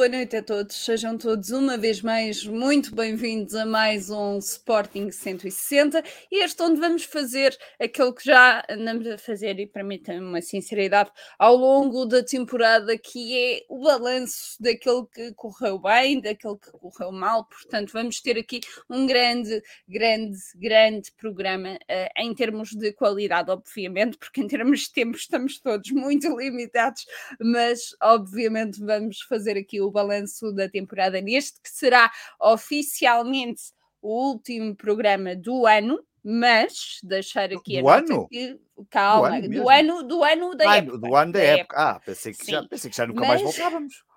Boa noite a todos, sejam todos uma vez mais muito bem-vindos a mais um Sporting 160. Este onde vamos fazer aquilo que já andamos a fazer e permitam-me uma sinceridade ao longo da temporada, que é o balanço daquilo que correu bem, daquilo que correu mal. Portanto, vamos ter aqui um grande, grande, grande programa uh, em termos de qualidade, obviamente, porque em termos de tempo estamos todos muito limitados, mas obviamente vamos fazer aqui o balanço da temporada neste, que será oficialmente o último programa do ano, mas deixar aqui do a ano? Que, calma, do ano, do ano, do ano da época. Do ano da, da época. época. Ah, pensei que, já, pensei que já nunca mas... mais voltávamos.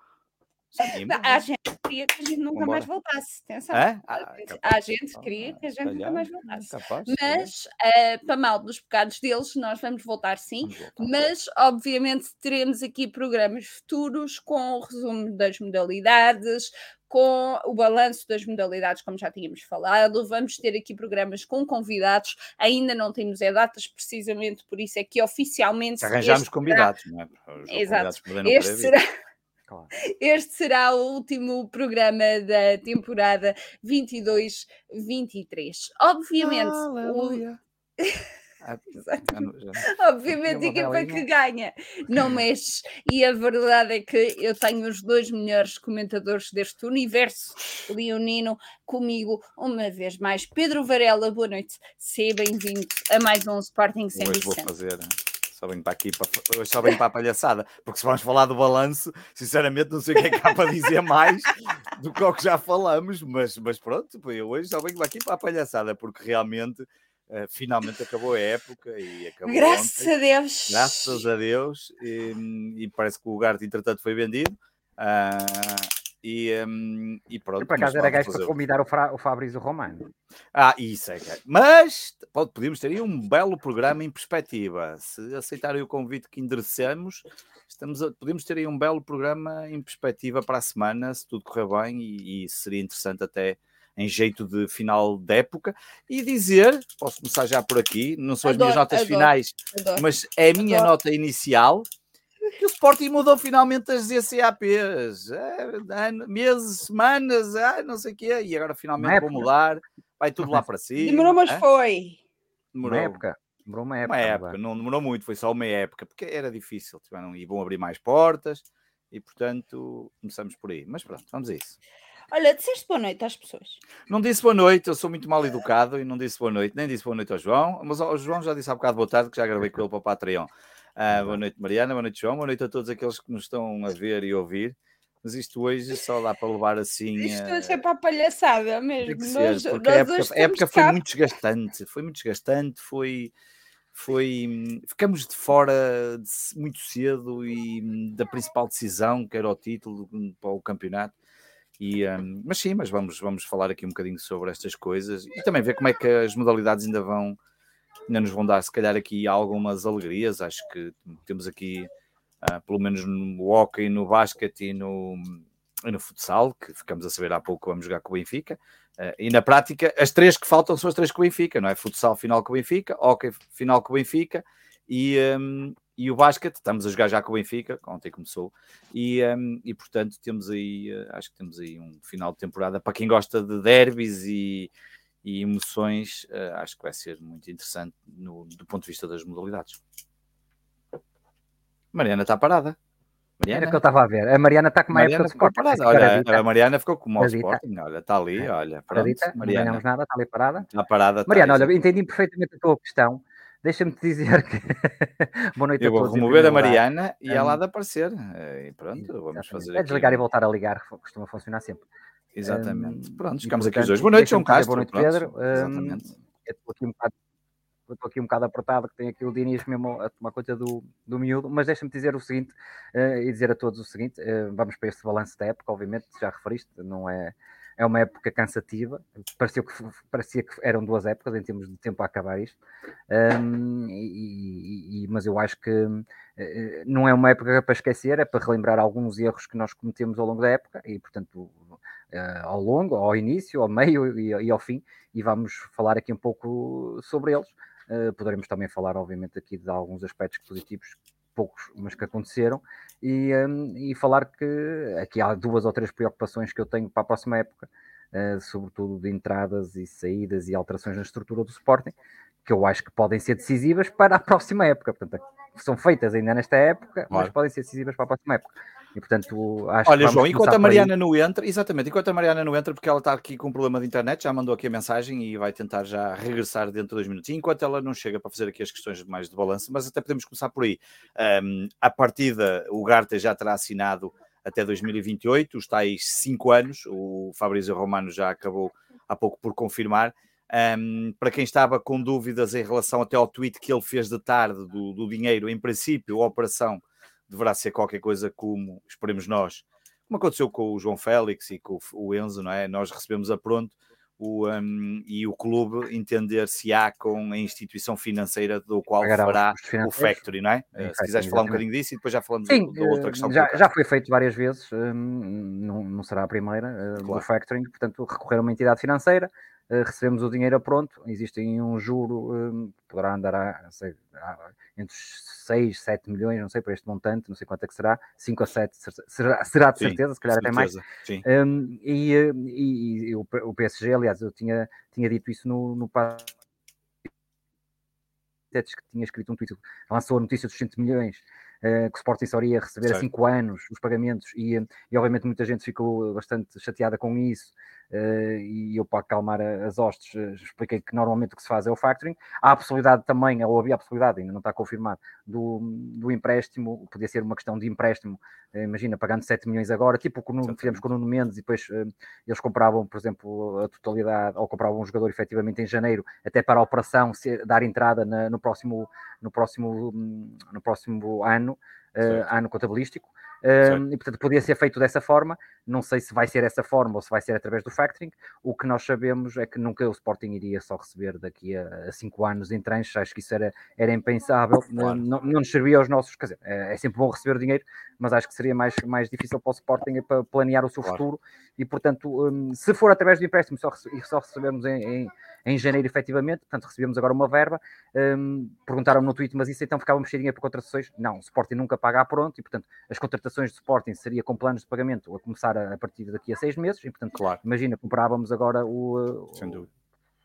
A gente queria que a gente nunca mais voltasse. Atenção. É? Ah, a gente queria que a gente nunca mais voltasse. Capaz, mas, uh, para mal dos pecados deles, nós vamos voltar sim. Vamos voltar. Mas, obviamente, teremos aqui programas futuros com o resumo das modalidades, com o balanço das modalidades, como já tínhamos falado. Vamos ter aqui programas com convidados. Ainda não temos é datas, precisamente por isso é que oficialmente. Se arranjamos convidados, será... não é? Exato. Este será. Claro. Este será o último programa da temporada 22-23. Obviamente, o... Ah, Obviamente, a equipa que ganha não mexe. E a verdade é que eu tenho os dois melhores comentadores deste universo leonino comigo, uma vez mais. Pedro Varela, boa noite. Seja bem-vindo a mais um Sporting Sem Hoje vou fazer só venho para aqui, para, hoje só venho para a palhaçada, porque se vamos falar do balanço, sinceramente não sei o que é que há para dizer mais do que o que já falamos, mas, mas pronto, eu hoje só venho aqui para a palhaçada, porque realmente uh, finalmente acabou a época e acabou Graças ontem. a Deus! Graças a Deus, e, e parece que o lugar entretanto foi vendido. Uh, e, um, e pronto. E para casa era gajo para convidar o, Fra, o Fabrício Romano. Ah, isso é. Mas podíamos ter aí um belo programa em perspectiva. Se aceitarem o convite que endereçamos, estamos a, podemos ter aí um belo programa em perspectiva para a semana, se tudo correr bem, e, e seria interessante até em jeito de final de época. E dizer, posso começar já por aqui, não são as adoro, minhas notas adoro, finais, adoro, mas é a minha nota inicial que o Sporting mudou finalmente as ZCAPs. É, meses, semanas, ah, não sei o quê. E agora finalmente vou mudar. Vai tudo lá para cima. Demorou, mas é? foi. Demorou. Uma época. Demorou uma época. Uma época. Não demorou muito, foi só uma época. Porque era difícil. Tiveram, e vão abrir mais portas. E, portanto, começamos por aí. Mas pronto, vamos a isso. Olha, disseste boa noite às pessoas. Não disse boa noite, eu sou muito mal educado e não disse boa noite, nem disse boa noite ao João, mas ao João já disse há bocado boa tarde, que já gravei com ele para o Patreon. Ah, boa noite, Mariana. Boa noite, João. Boa noite a todos aqueles que nos estão a ver e ouvir. Mas isto hoje só dá para levar assim. Isto é sempre a palhaçada mesmo. Ser, nós, nós a época, a época foi muito desgastante. Foi muito desgastante. Foi. Foi, ficamos de fora de, muito cedo e da principal decisão, que era o título para o campeonato. E, um, mas sim, mas vamos, vamos falar aqui um bocadinho sobre estas coisas e também ver como é que as modalidades ainda vão, ainda nos vão dar, se calhar, aqui algumas alegrias. Acho que temos aqui, uh, pelo menos no hockey, no basquete e no, e no futsal, que ficamos a saber há pouco vamos jogar com o Benfica. Uh, e na prática, as três que faltam são as três com o Benfica, não é? Futsal final com o Benfica, hockey final com o Benfica e, um, e o basquete, estamos a jogar já com o Benfica, ontem começou, e, um, e portanto temos aí, uh, acho que temos aí um final de temporada para quem gosta de derbys e, e emoções, uh, acho que vai ser muito interessante no, do ponto de vista das modalidades. Mariana está parada. Mariana? Era que eu estava a ver. A Mariana está com uma Mariana época. Olha, a Mariana ficou com o Sporting. Olha, está ali, é. olha. Pronto, Mariana. Não nada, está ali parada. Está parada. Mariana, olha, entendi perfeitamente a tua questão. Deixa-me te dizer que. Boa noite eu a todos. Eu vou remover a Mariana e ela há de aparecer. E pronto, vamos Exatamente. fazer. É desligar e voltar a ligar, costuma funcionar sempre. Exatamente. Um, Pronto, ficamos aqui os dois. Boa noite, João Castro. Boa noite, Pedro. Um, Exatamente. Estou aqui um bocado estou aqui um bocado apertado, que tem aqui o Diniz mesmo a tomar conta do, do miúdo, mas deixa-me dizer o seguinte, uh, e dizer a todos o seguinte, uh, vamos para este balanço da época, obviamente, já referiste, não é, é uma época cansativa, parecia que, parecia que eram duas épocas em termos de tempo a acabar isto, um, e, e, mas eu acho que uh, não é uma época para esquecer, é para relembrar alguns erros que nós cometemos ao longo da época, e portanto uh, ao longo, ao início, ao meio e, e, ao fim, e vamos falar aqui um pouco sobre eles. Uh, poderemos também falar, obviamente, aqui de alguns aspectos positivos poucos, mas que aconteceram, e, um, e falar que aqui há duas ou três preocupações que eu tenho para a próxima época, uh, sobretudo de entradas e saídas e alterações na estrutura do Sporting, que eu acho que podem ser decisivas para a próxima época. Portanto, são feitas ainda nesta época, claro. mas podem ser decisivas para a próxima época. E portanto, acho Olha, João, enquanto a Mariana não entra, exatamente, enquanto a Mariana não entra, porque ela está aqui com um problema de internet, já mandou aqui a mensagem e vai tentar já regressar dentro de dois minutos. E enquanto ela não chega para fazer aqui as questões mais de balanço, mas até podemos começar por aí. Um, a partida, o Garta já terá assinado até 2028, os tais cinco anos, o Fabrício Romano já acabou há pouco por confirmar. Um, para quem estava com dúvidas em relação até ao tweet que ele fez de tarde do, do dinheiro, em princípio, a operação deverá ser qualquer coisa como, esperemos nós, como aconteceu com o João Félix e com o Enzo, não é? Nós recebemos a pronto o, um, e o clube entender se há com a instituição financeira do qual Pagará fará o factory, não é? é se quiseres falar um bocadinho disso e depois já falamos Sim, da outra questão. Já, já foi feito várias vezes, hum, não, não será a primeira, hum, claro. do factoring, portanto, recorrer a uma entidade financeira, eh, recebemos o dinheiro a pronto, existe um juro, um, poderá andar a, sei, a, entre 6, 7 milhões, não sei, para este montante, não sei quanto é que será, 5 a 7, será, será de certeza, sim, se calhar até mais. Um, e, e, e, o, o PSG, aliás, eu tinha, tinha dito isso no, no que tinha escrito um tweet, lançou a notícia dos 100 milhões uh, que o Sporting só iria receber certo. a 5 anos os pagamentos e, e obviamente muita gente ficou bastante chateada com isso e eu para acalmar as hostes uh, expliquei que normalmente o que se faz é o factoring. Há a possibilidade também, ou havia a possibilidade, ainda não está confirmado, do, do empréstimo, podia ser uma questão de empréstimo, uh, imagina, pagando 7 milhões agora, tipo o que fizemos com o Nuno Mendes e depois eles compravam, por exemplo, a totalidade, ou compravam um jogador efetivamente em janeiro, até para a operação ser, dar entrada na, no, próximo, no, próximo, no próximo ano, ano contabilístico e portanto podia ser feito dessa forma. Não sei se vai ser essa forma ou se vai ser através do factoring. O que nós sabemos é que nunca o Sporting iria só receber daqui a 5 anos em tranches. Acho que isso era, era impensável. Claro. Não, não nos servia aos nossos. Quer dizer, é, é, sempre bom receber dinheiro, mas acho que seria mais, mais difícil para o Sporting para planear o seu claro. futuro. E portanto, um, se for através do empréstimo só, e só recebemos em, em, em, janeiro efetivamente, portanto recebemos agora uma verba. Um, perguntaram no tweet, mas isso então ficava cheirinha para contratações? Não, o Sporting nunca paga a pronto e portanto as contratações contratações de Sporting seria com planos de pagamento a começar a, a partir daqui a seis meses, e portanto, claro. imagina, comprávamos agora o, o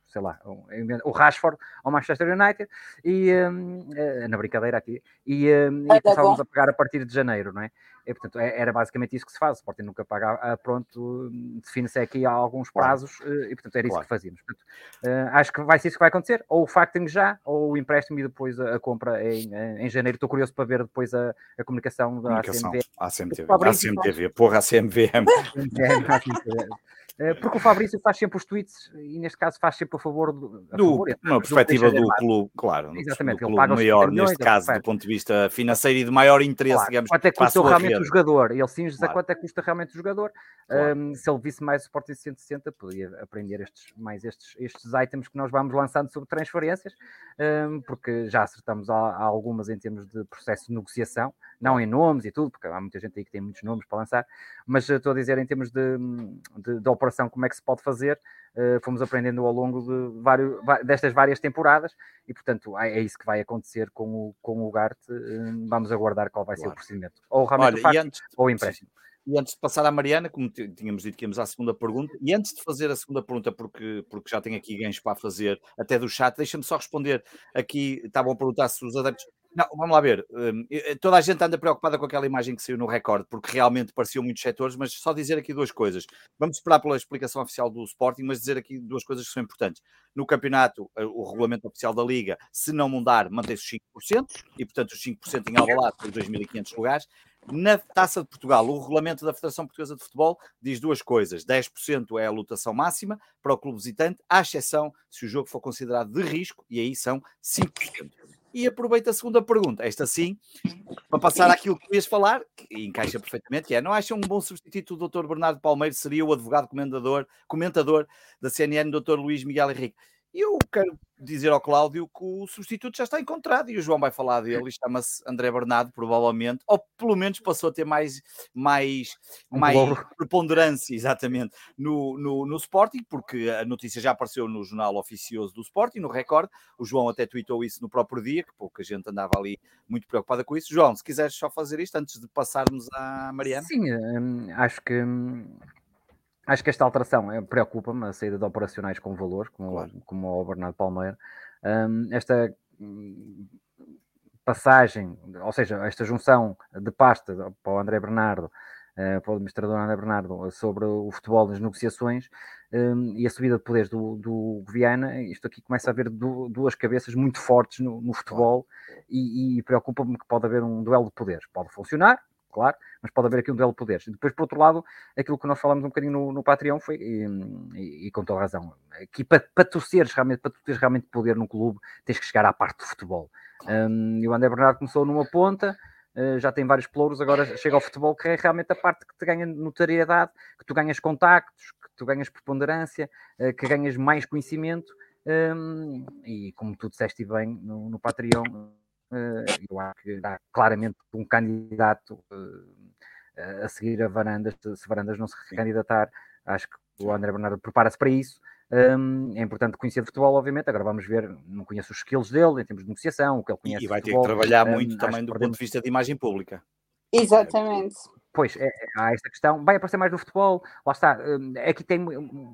sei lá, o, o Rashford ao Manchester United e um, eh, na brincadeira aqui e, um, e começávamos a pagar a partir de janeiro, não é? E, portanto, é, era basicamente isso que se faz. O Sporting nunca paga a pronto, define-se aqui alguns prazos eh, e, portanto, era isso que fazíamos. Portanto, uh, acho que vai ser isso que vai acontecer, ou o factoring já, ou o empréstimo e depois a, a compra em, em janeiro. Estou curioso para ver depois a, a comunicação da comunicação. ACMV. ACMTV, ACMTV, porra, ACMVM. Eh, porque o Fabrício faz sempre os tweets e neste caso faz sempre a favor do. A do favor, uma perspectiva do, do clube, claro. Exatamente, do clube maior, neste caso, do ponto de vista financeiro e de maior interesse, claro. digamos. Quanto é que custa realmente rede. o jogador? Ele cinge claro. a quanto é que custa realmente o jogador. Claro. Um, se ele visse mais o Sporting 160, poderia aprender estes, mais estes, estes items que nós vamos lançando sobre transferências, um, porque já acertamos a, a algumas em termos de processo de negociação, não em nomes e tudo, porque há muita gente aí que tem muitos nomes para lançar, mas estou a dizer em termos de, de, de operação como é que se pode fazer, fomos aprendendo ao longo de vários, destas várias temporadas e, portanto, é, é isso que vai acontecer com o, com o Gart. Uh, vamos aguardar qual vai claro. ser o procedimento. Ou realmente Olha, o antes, ou o empréstimo. E antes de passar à Mariana, como tínhamos dito que íamos à segunda pergunta, e antes de fazer a segunda pergunta, porque, porque já tenho aqui ganhos para fazer, até do chat, deixa-me só responder aqui, estavam a perguntar se os adeptos não, vamos lá ver. Hum, toda a gente anda preocupada com aquela imagem que saiu no recorde, porque realmente pareciam muitos setores, mas só dizer aqui duas coisas. Vamos esperar pela explicação oficial do Sporting, mas dizer aqui duas coisas que são importantes. No campeonato, eh, o regulamento oficial da Liga, se não mudar, mantém-se os 5%, e portanto os 5% em Alvalade por 2.500 lugares. Na Taça de Portugal, o regulamento da Federação Portuguesa de Futebol diz duas coisas: 10% é a lotação máxima para o clube visitante, à exceção se o jogo for considerado de risco, e aí são 5%. E aproveito a segunda pergunta, esta sim, para passar àquilo que ias falar, que encaixa perfeitamente, que é, não acham um bom substituto do Dr. Bernardo Palmeiro seria o advogado comentador, comentador da CNN, Dr. Luís Miguel Henrique? E eu quero dizer ao Cláudio que o substituto já está encontrado e o João vai falar dele e chama-se André Bernardo, provavelmente, ou pelo menos passou a ter mais, mais, mais preponderância, exatamente, no, no, no Sporting, porque a notícia já apareceu no jornal oficioso do Sporting, no Record. O João até tweetou isso no próprio dia, que pouca gente andava ali muito preocupada com isso. João, se quiseres só fazer isto antes de passarmos à Mariana. Sim, hum, acho que hum, Acho que esta alteração é, preocupa-me, a saída de operacionais com valor, como, claro. como o Bernardo Palmeira. Um, esta hum, passagem, ou seja, esta junção de pasta para o André Bernardo, uh, para o administrador André Bernardo, sobre o futebol nas negociações um, e a subida de poderes do, do Viana, isto aqui começa a haver du duas cabeças muito fortes no, no futebol e, e preocupa-me que pode haver um duelo de poderes. Pode funcionar, claro, mas pode haver aqui um duelo de poderes. E depois, por outro lado, aquilo que nós falamos um bocadinho no, no Patreon foi, e, e, e com toda razão, aqui para, para tu seres realmente, para tu teres realmente poder no clube, tens que chegar à parte do futebol. Um, e o André Bernardo começou numa ponta, uh, já tem vários pelouros, agora chega ao futebol, que é realmente a parte que te ganha notoriedade, que tu ganhas contactos, que tu ganhas preponderância, uh, que ganhas mais conhecimento. Um, e como tu disseste bem no, no Patreon, eh, eu acho que há claramente um candidato eh, a seguir a Varandas, se Varandas não se recandidatar, acho que o André Bernardo prepara-se para isso. Um, é importante conhecer de futebol, obviamente. Agora vamos ver, não conheço os skills dele em termos de negociação, o que ele conhece. E vai ter que trabalhar muito também do ponto de vista de imagem pública. Exatamente. Pois, é, há esta questão. Vai aparecer mais no futebol, lá está. Hum, aqui tem,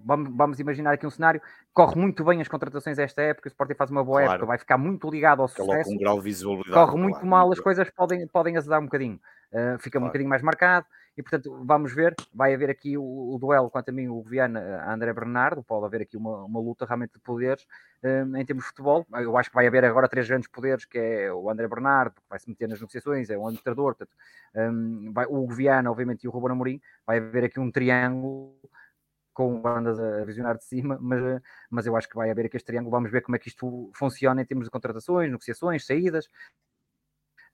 vamos, vamos imaginar aqui um cenário, corre muito bem as contratações esta época, o Sporting faz uma boa claro. época, vai ficar muito ligado ao sucesso. Um grau de visibilidade, corre muito claro, mal, muito as coisas podem, podem azedar um bocadinho. Uh, fica claro. um bocadinho mais marcado e portanto vamos ver, vai haver aqui o, o duelo, quanto a mim, o Viana a André Bernardo, pode haver aqui uma, uma luta realmente de poderes um, em termos de futebol, eu acho que vai haver agora três grandes poderes, que é o André Bernardo, que vai se meter nas negociações, é o administrador, portanto, um, vai, o Viana, obviamente, e o Ruben Amorim, vai haver aqui um triângulo com bandas a visionar de cima, mas, mas eu acho que vai haver aqui este triângulo, vamos ver como é que isto funciona em termos de contratações, negociações, saídas,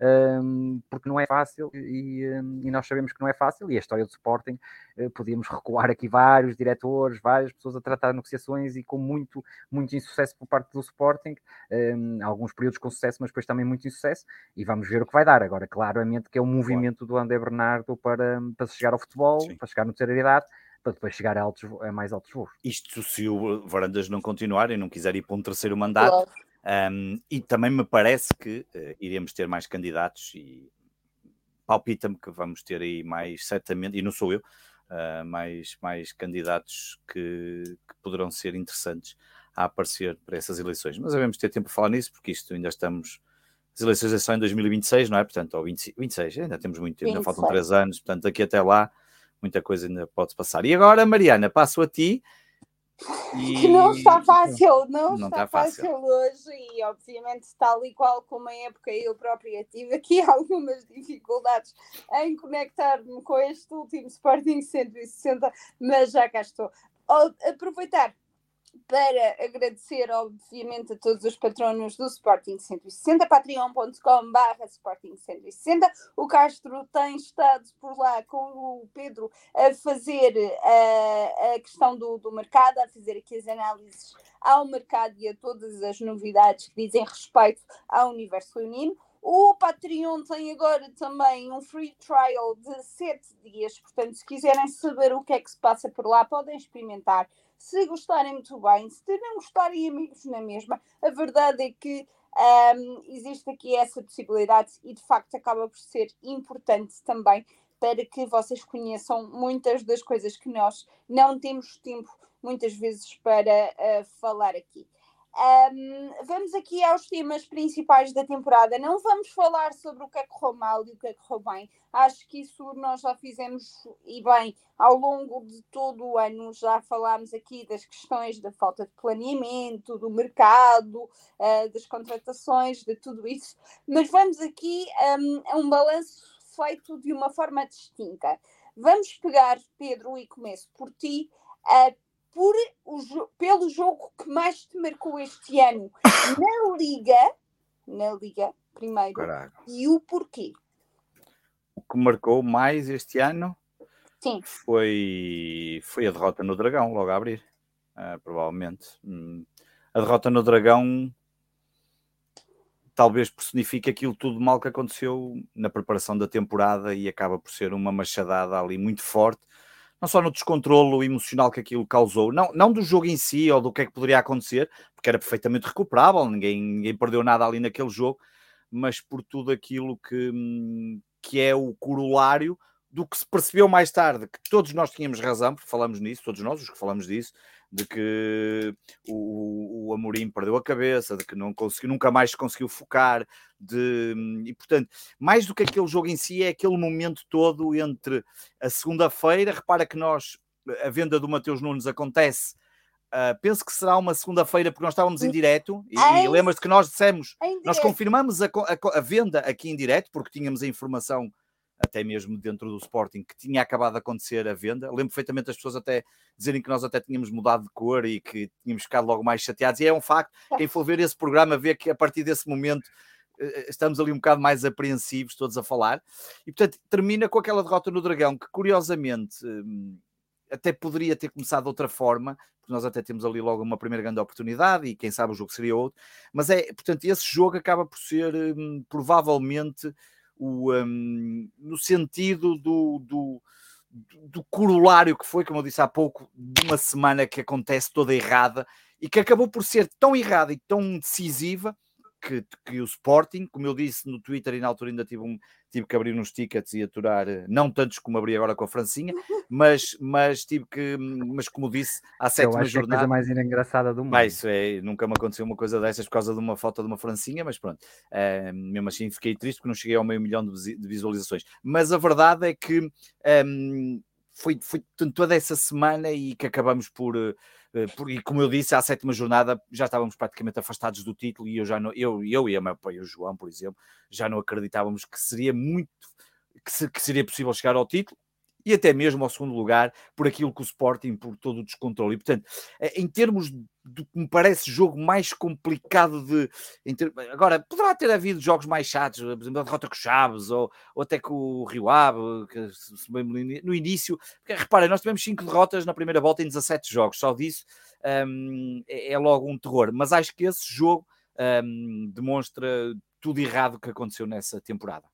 um, porque não é fácil e, um, e, nós sabemos que não é fácil. E a história do Sporting, uh, podíamos recuar aqui vários diretores, várias pessoas a tratar negociações e com muito, muito insucesso por parte do Sporting, um, alguns períodos com sucesso, mas depois também muito insucesso. E vamos ver o que vai dar. Agora, claramente, que é um movimento do André Bernardo para, para chegar ao futebol, Sim. para chegar no terceira idade para depois chegar a, altos, a mais altos voos. Isto se o Varandas não continuar e não quiser ir para um terceiro mandato, claro. Um, e também me parece que uh, iremos ter mais candidatos e palpita-me que vamos ter aí mais, certamente, e não sou eu, uh, mais, mais candidatos que, que, poderão ser interessantes a aparecer para essas eleições. Mas devemos ter tempo para falar nisso, porque isto ainda estamos. As eleições são em 2026, não é? Portanto, ou 20, 26, ainda temos muito tempo, ainda faltam três anos, portanto, daqui até lá muita coisa ainda pode passar. E agora, Mariana, passo a ti e... Que não está fácil, não, não está, está fácil. fácil. hoje e obviamente tal e qual como a época eu própria tive aqui algumas dificuldades em conectar-me com este último Sporting 160, mas já cá estou. Aproveitar para agradecer, obviamente, a todos os patronos do Sporting 160, patreon.com.br Sporting 160. O Castro tem estado por lá com o Pedro a fazer a, a questão do, do mercado, a fazer aqui as análises ao mercado e a todas as novidades que dizem respeito ao universo leonino. O Patreon tem agora também um free trial de 7 dias, portanto, se quiserem saber o que é que se passa por lá, podem experimentar se gostarem muito bem, se não gostarem amigos na mesma, a verdade é que um, existe aqui essa possibilidade e de facto acaba por ser importante também para que vocês conheçam muitas das coisas que nós não temos tempo muitas vezes para uh, falar aqui. Um, vamos aqui aos temas principais da temporada. Não vamos falar sobre o que é que correu mal e o que é que correu bem. Acho que isso nós já fizemos e bem ao longo de todo o ano. Já falámos aqui das questões da falta de planeamento, do mercado, uh, das contratações, de tudo isso. Mas vamos aqui um, a um balanço feito de uma forma distinta. Vamos pegar, Pedro, e começo por ti. Uh, por o, pelo jogo que mais te marcou este ano na Liga, na Liga, primeiro, Caraca. e o porquê? O que marcou mais este ano Sim. Foi, foi a derrota no Dragão, logo a abrir, uh, provavelmente. Hum, a derrota no Dragão talvez personifique aquilo tudo mal que aconteceu na preparação da temporada e acaba por ser uma machadada ali muito forte, não só no descontrolo emocional que aquilo causou, não, não do jogo em si ou do que é que poderia acontecer, porque era perfeitamente recuperável, ninguém, ninguém perdeu nada ali naquele jogo, mas por tudo aquilo que, que é o corolário do que se percebeu mais tarde, que todos nós tínhamos razão, porque falamos nisso, todos nós, os que falamos disso, de que o, o Amorim perdeu a cabeça, de que não conseguiu, nunca mais se conseguiu focar, de, e portanto, mais do que aquele jogo em si, é aquele momento todo entre a segunda-feira, repara que nós, a venda do Mateus Nunes acontece Uh, penso que será uma segunda-feira, porque nós estávamos em direto e, e lembras-te que nós dissemos, nós confirmamos a, a, a, venda aqui em direto, porque tínhamos a informação até mesmo dentro do Sporting, que tinha acabado de acontecer a venda. Lembro perfeitamente as pessoas até dizerem que nós até tínhamos mudado de cor e que tínhamos ficado logo mais chateados. E é um facto, quem for ver esse programa vê que a partir desse momento eh, estamos ali um bocado mais apreensivos todos a falar. E portanto termina com aquela derrota no Dragão, que curiosamente hum, até poderia ter começado de outra forma, porque nós até temos ali logo uma primeira grande oportunidade e quem sabe o jogo seria outro, mas é, portanto, esse jogo acaba por ser hum, provavelmente o, um, no sentido do, do, do corolário que foi, como eu disse há pouco, de uma semana que acontece toda errada e que acabou por ser tão errada e tão decisiva que, que, o Sporting, como eu disse no Twitter e na altura ainda tive, um, tive que abrir uns tickets e aturar, eh, não tantos como abri agora com a Francinha, mas, mas tive que, mas como disse, à sétima jornada. É a coisa mais engraçada do mundo. Mas isso é, nunca me aconteceu uma coisa dessas por causa de uma foto de uma Francinha, mas pronto, uh, mesmo assim fiquei triste porque não cheguei ao meio milhão de, visualizações. Mas a verdade é que um, foi, foi toda essa semana e que acabamos por. Eh, porque, como eu disse, à sétima jornada já estávamos praticamente afastados do título e eu já não, eu, eu e a meu pai, o João, por exemplo, já não acreditávamos que seria muito que, se, que seria possível chegar ao título e até mesmo ao segundo lugar por aquilo que o Sporting, por todo o descontrole. E, portanto, eh, em termos do que me parece jogo mais complicado de. Ter... Agora, poderá ter havido jogos mais chatos, por exemplo, a derrota com o Chaves ou, ou até com o Rio Ave, que, no início. Porque, reparem, nós tivemos 5 derrotas na primeira volta em 17 jogos, só disso um, é, é, logo um terror. Mas acho que esse jogo um, demonstra tudo errado que aconteceu nessa temporada.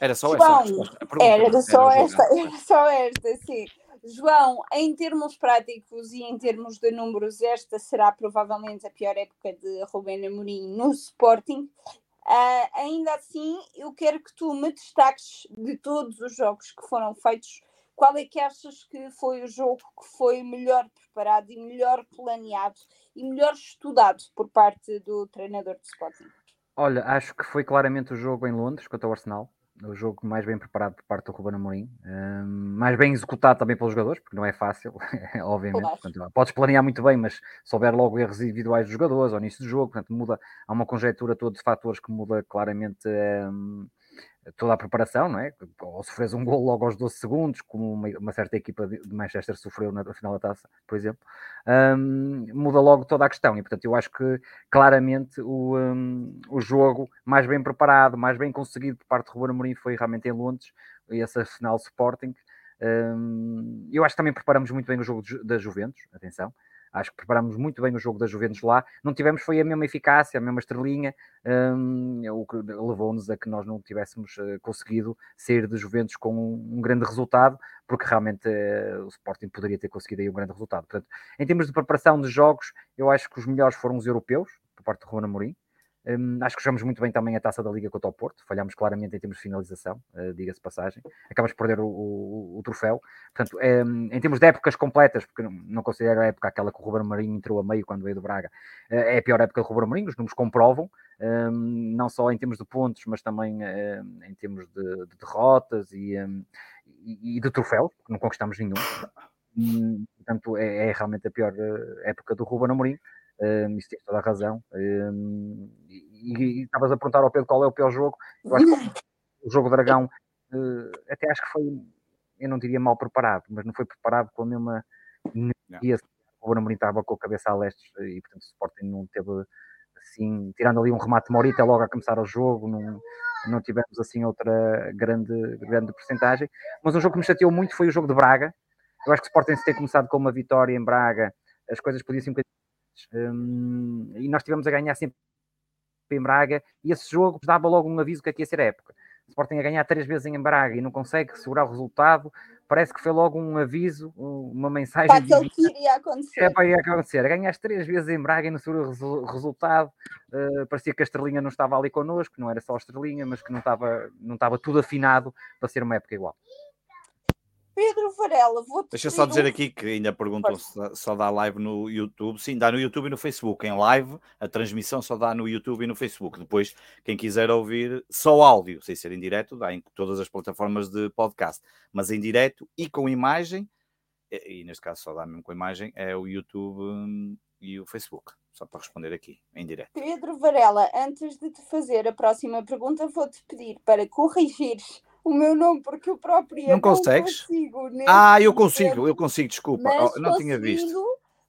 Era só João, esta Era só esta, era só esta, sim. João, em termos práticos e em termos de números, esta será provavelmente a pior época de Rubén Amorim no Sporting. Uh, ainda assim, eu quero que tu me destaques de todos os jogos que foram feitos, qual é que achas que foi o jogo que foi melhor preparado e melhor planeado e melhor estudado por parte do treinador de Sporting? Olha, acho que foi claramente o jogo em Londres contra o Arsenal o jogo mais bem preparado por parte do Ruben Amorim, um, mais bem executado também pelos jogadores, porque não é fácil, obviamente. Portanto, podes planear muito bem, mas se houver logo erros individuais dos jogadores ao início do jogo, portanto, muda, há uma conjectura toda de fatores que muda claramente um, toda a preparação, não é? Ou sofres um gol logo aos 12 segundos, como uma, uma certa equipa de Manchester sofreu na final da taça, por exemplo, um, muda logo toda a questão. E portanto, eu acho que claramente o, um, o jogo mais bem preparado, mais bem conseguido por parte de Ruben Amorim foi realmente em Londres, essa final Sporting. Um, eu acho que também preparamos muito bem o jogo da Juventus, atenção. Acho que preparámos muito bem o jogo da Juventus lá. Não tivemos foi a mesma eficácia, a mesma estrelinha, um, o que levou-nos a que nós não tivéssemos uh, conseguido sair de Juventus com um, grande resultado, porque realmente uh, o Sporting poderia ter conseguido aí um grande resultado. Portanto, em termos de preparação de jogos, eu acho que os melhores foram os europeus, por parte de Ruben Amorim. Um, acho que jogamos muito bem também a taça da Liga contra o Porto, falhámos claramente em termos de finalização, uh, diga-se passagem. Acabamos de perder o, o, o troféu. Portanto, um, em termos de épocas completas, porque não, considero a época aquela que o Ruben Marinho entrou a meio quando veio do Braga, uh, é a pior época do Ruben Marinho, os números comprovam, um, não só em termos de pontos, mas também em termos de, de derrotas e, e, e, de troféu, não conquistamos nenhum. Hum, portanto, é, é, realmente a pior eh, época do Ruben Amorim um, isso tem toda a razão. Um, e estavas a perguntar ao Pedro qual é o pior jogo. Eu acho que o jogo Dragão, uh, até acho que foi, eu não diria mal preparado, mas não foi preparado com a mesma energia. O Amorim estava com a cabeça a leste e, portanto, o Sporting não teve assim, tirando ali um remate Morita logo a começar o jogo, não, não tivemos assim outra grande, grande porcentagem. Mas um jogo que me chateou muito foi o jogo de Braga. Eu acho que o Sporting se ter começado com uma vitória em Braga, as coisas podiam ser um bocadinho. Um, e nós tivemos a ganhar sempre em Braga, e esse jogo dava logo um aviso que aqui ia ser a época. O Sporting a ganhar três vezes em Braga e não consegue segurar o resultado, parece que foi logo um aviso, uma mensagem. Para aquilo que iria acontecer. É para ir acontecer. Ganhaste três vezes em Braga e não segura o resultado. Uh, parecia que a Estrelinha não estava ali connosco, não era só a Estrelinha, mas que não estava, não estava tudo afinado para ser uma época igual. Pedro Varela, vou Deixa só dizer um... aqui que ainda perguntam se só dá live no YouTube. Sim, dá no YouTube e no Facebook. Em live, a transmissão só dá no YouTube e no Facebook. Depois, quem quiser ouvir só áudio, sem ser em direto, dá em todas as plataformas de podcast. Mas em direto e com imagem, e, e neste caso só dá mesmo com imagem, é o YouTube hum, e o Facebook. Só para responder aqui, em direto. Pedro Varela, antes de te fazer a próxima pergunta, vou-te pedir para corrigires o meu nome, porque eu própria não, consegues? não consigo. Ah, eu consigo, eu consigo, desculpa. Oh, não tinha visto.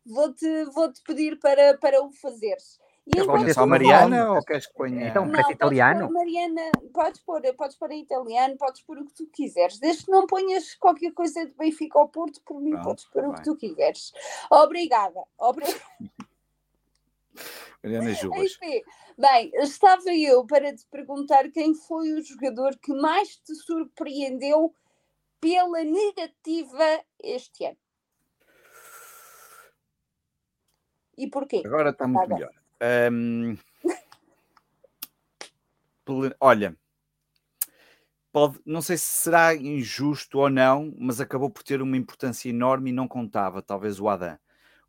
Vou-te vou -te pedir para, para o fazeres. E enquanto só Mariana ou queres que ponha? Então, não, italiano? Mariana, podes pôr, podes pôr italiano, podes pôr o que tu quiseres. Desde que não ponhas qualquer coisa de Benfica ao Porto, por mim, Pronto, podes pôr o que tu quiseres. Obrigada. Obrigada. Mariana Jubas. Bem, estava eu para te perguntar quem foi o jogador que mais te surpreendeu pela negativa este ano. E porquê? Agora está muito tá melhor. Um... Olha, pode, não sei se será injusto ou não, mas acabou por ter uma importância enorme e não contava, talvez o Adam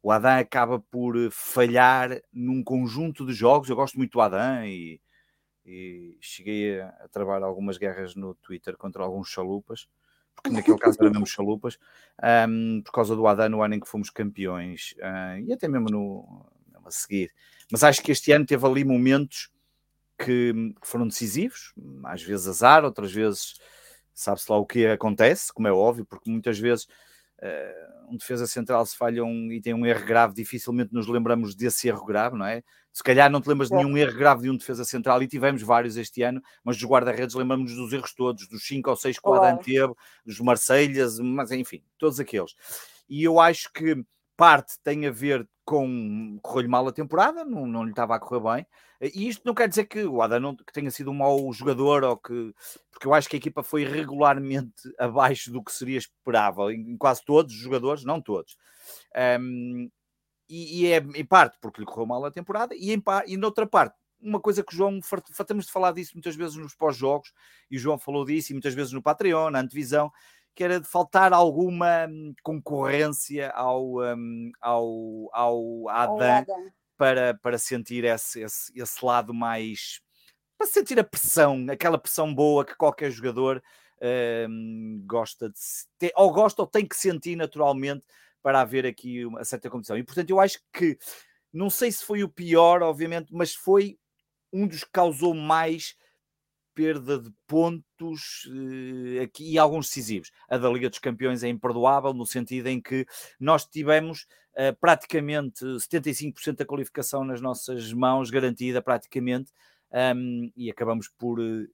o Adam acaba por eh, falhar num conjunto de jogos. Eu gosto muito do Adam e, e cheguei a, a, travar algumas guerras no Twitter contra alguns chalupas, porque naquele caso eram mesmo chalupas, um, por causa do Adam no ano em que fomos campeões uh, e até mesmo no a seguir. Mas acho que este ano teve ali momentos que foram decisivos, às vezes azar, outras vezes sabe-se lá o que acontece, como é óbvio, porque muitas vezes uh, um defesa central se falha um, e tem um erro grave, dificilmente nos lembramos desse erro grave, não é? Se calhar não te lembras de nenhum erro grave de um defesa central e tivemos vários este ano, mas dos guarda-redes lembramos dos erros todos, dos 5 ou 6 que o Adam teve, dos Marselhas, mas enfim, todos aqueles. E eu acho que parte tem a ver com correu-lhe mal a temporada, não, não lhe estava a correr bem. E isto não quer dizer que o Adam não, que tenha sido um mau jogador, ou que, porque eu acho que a equipa foi regularmente abaixo do que seria esperável em quase todos os jogadores, não todos. Um, e, e, é em parte porque lhe correu mal a temporada, e em e noutra parte, uma coisa que o João, fartamos de falar disso muitas vezes nos pós-jogos, e o João falou disso, e muitas vezes no Patreon, na antevisão, que era de faltar alguma hum, concorrência ao, um, ao, ao Adam, Para, para sentir esse, esse, esse lado mais. para sentir a pressão, aquela pressão boa que qualquer jogador um, gosta de ter, ou gosta ou tem que sentir naturalmente para haver aqui uma certa competição. E portanto, eu acho que não sei se foi o pior, obviamente, mas foi um dos que causou mais perda de pontos uh, aqui e alguns decisivos. A da Liga dos Campeões é imperdoável no sentido em que nós tivemos uh, praticamente 75% da qualificação nas nossas mãos, garantida praticamente, um, e acabamos por uh,